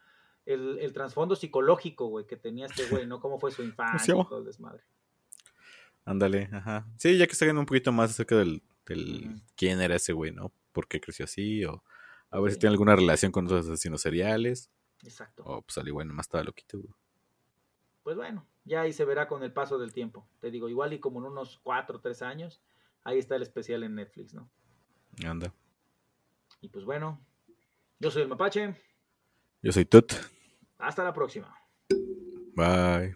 El, el trasfondo psicológico, güey, que tenía este güey, ¿no? ¿Cómo fue su infancia y llama? todo el desmadre? Ándale, ajá. Sí, ya que saquen un poquito más acerca del, del quién era ese güey, ¿no? ¿Por qué creció así? O a ver si tiene alguna relación con otros asesinos seriales. Exacto. O pues al igual nomás estaba loquito, güey. Pues bueno, ya ahí se verá con el paso del tiempo. Te digo, igual y como en unos cuatro o tres años, ahí está el especial en Netflix, ¿no? Anda. Y pues bueno, yo soy el Mapache. Yo soy Tut. Hasta la próxima. Bye.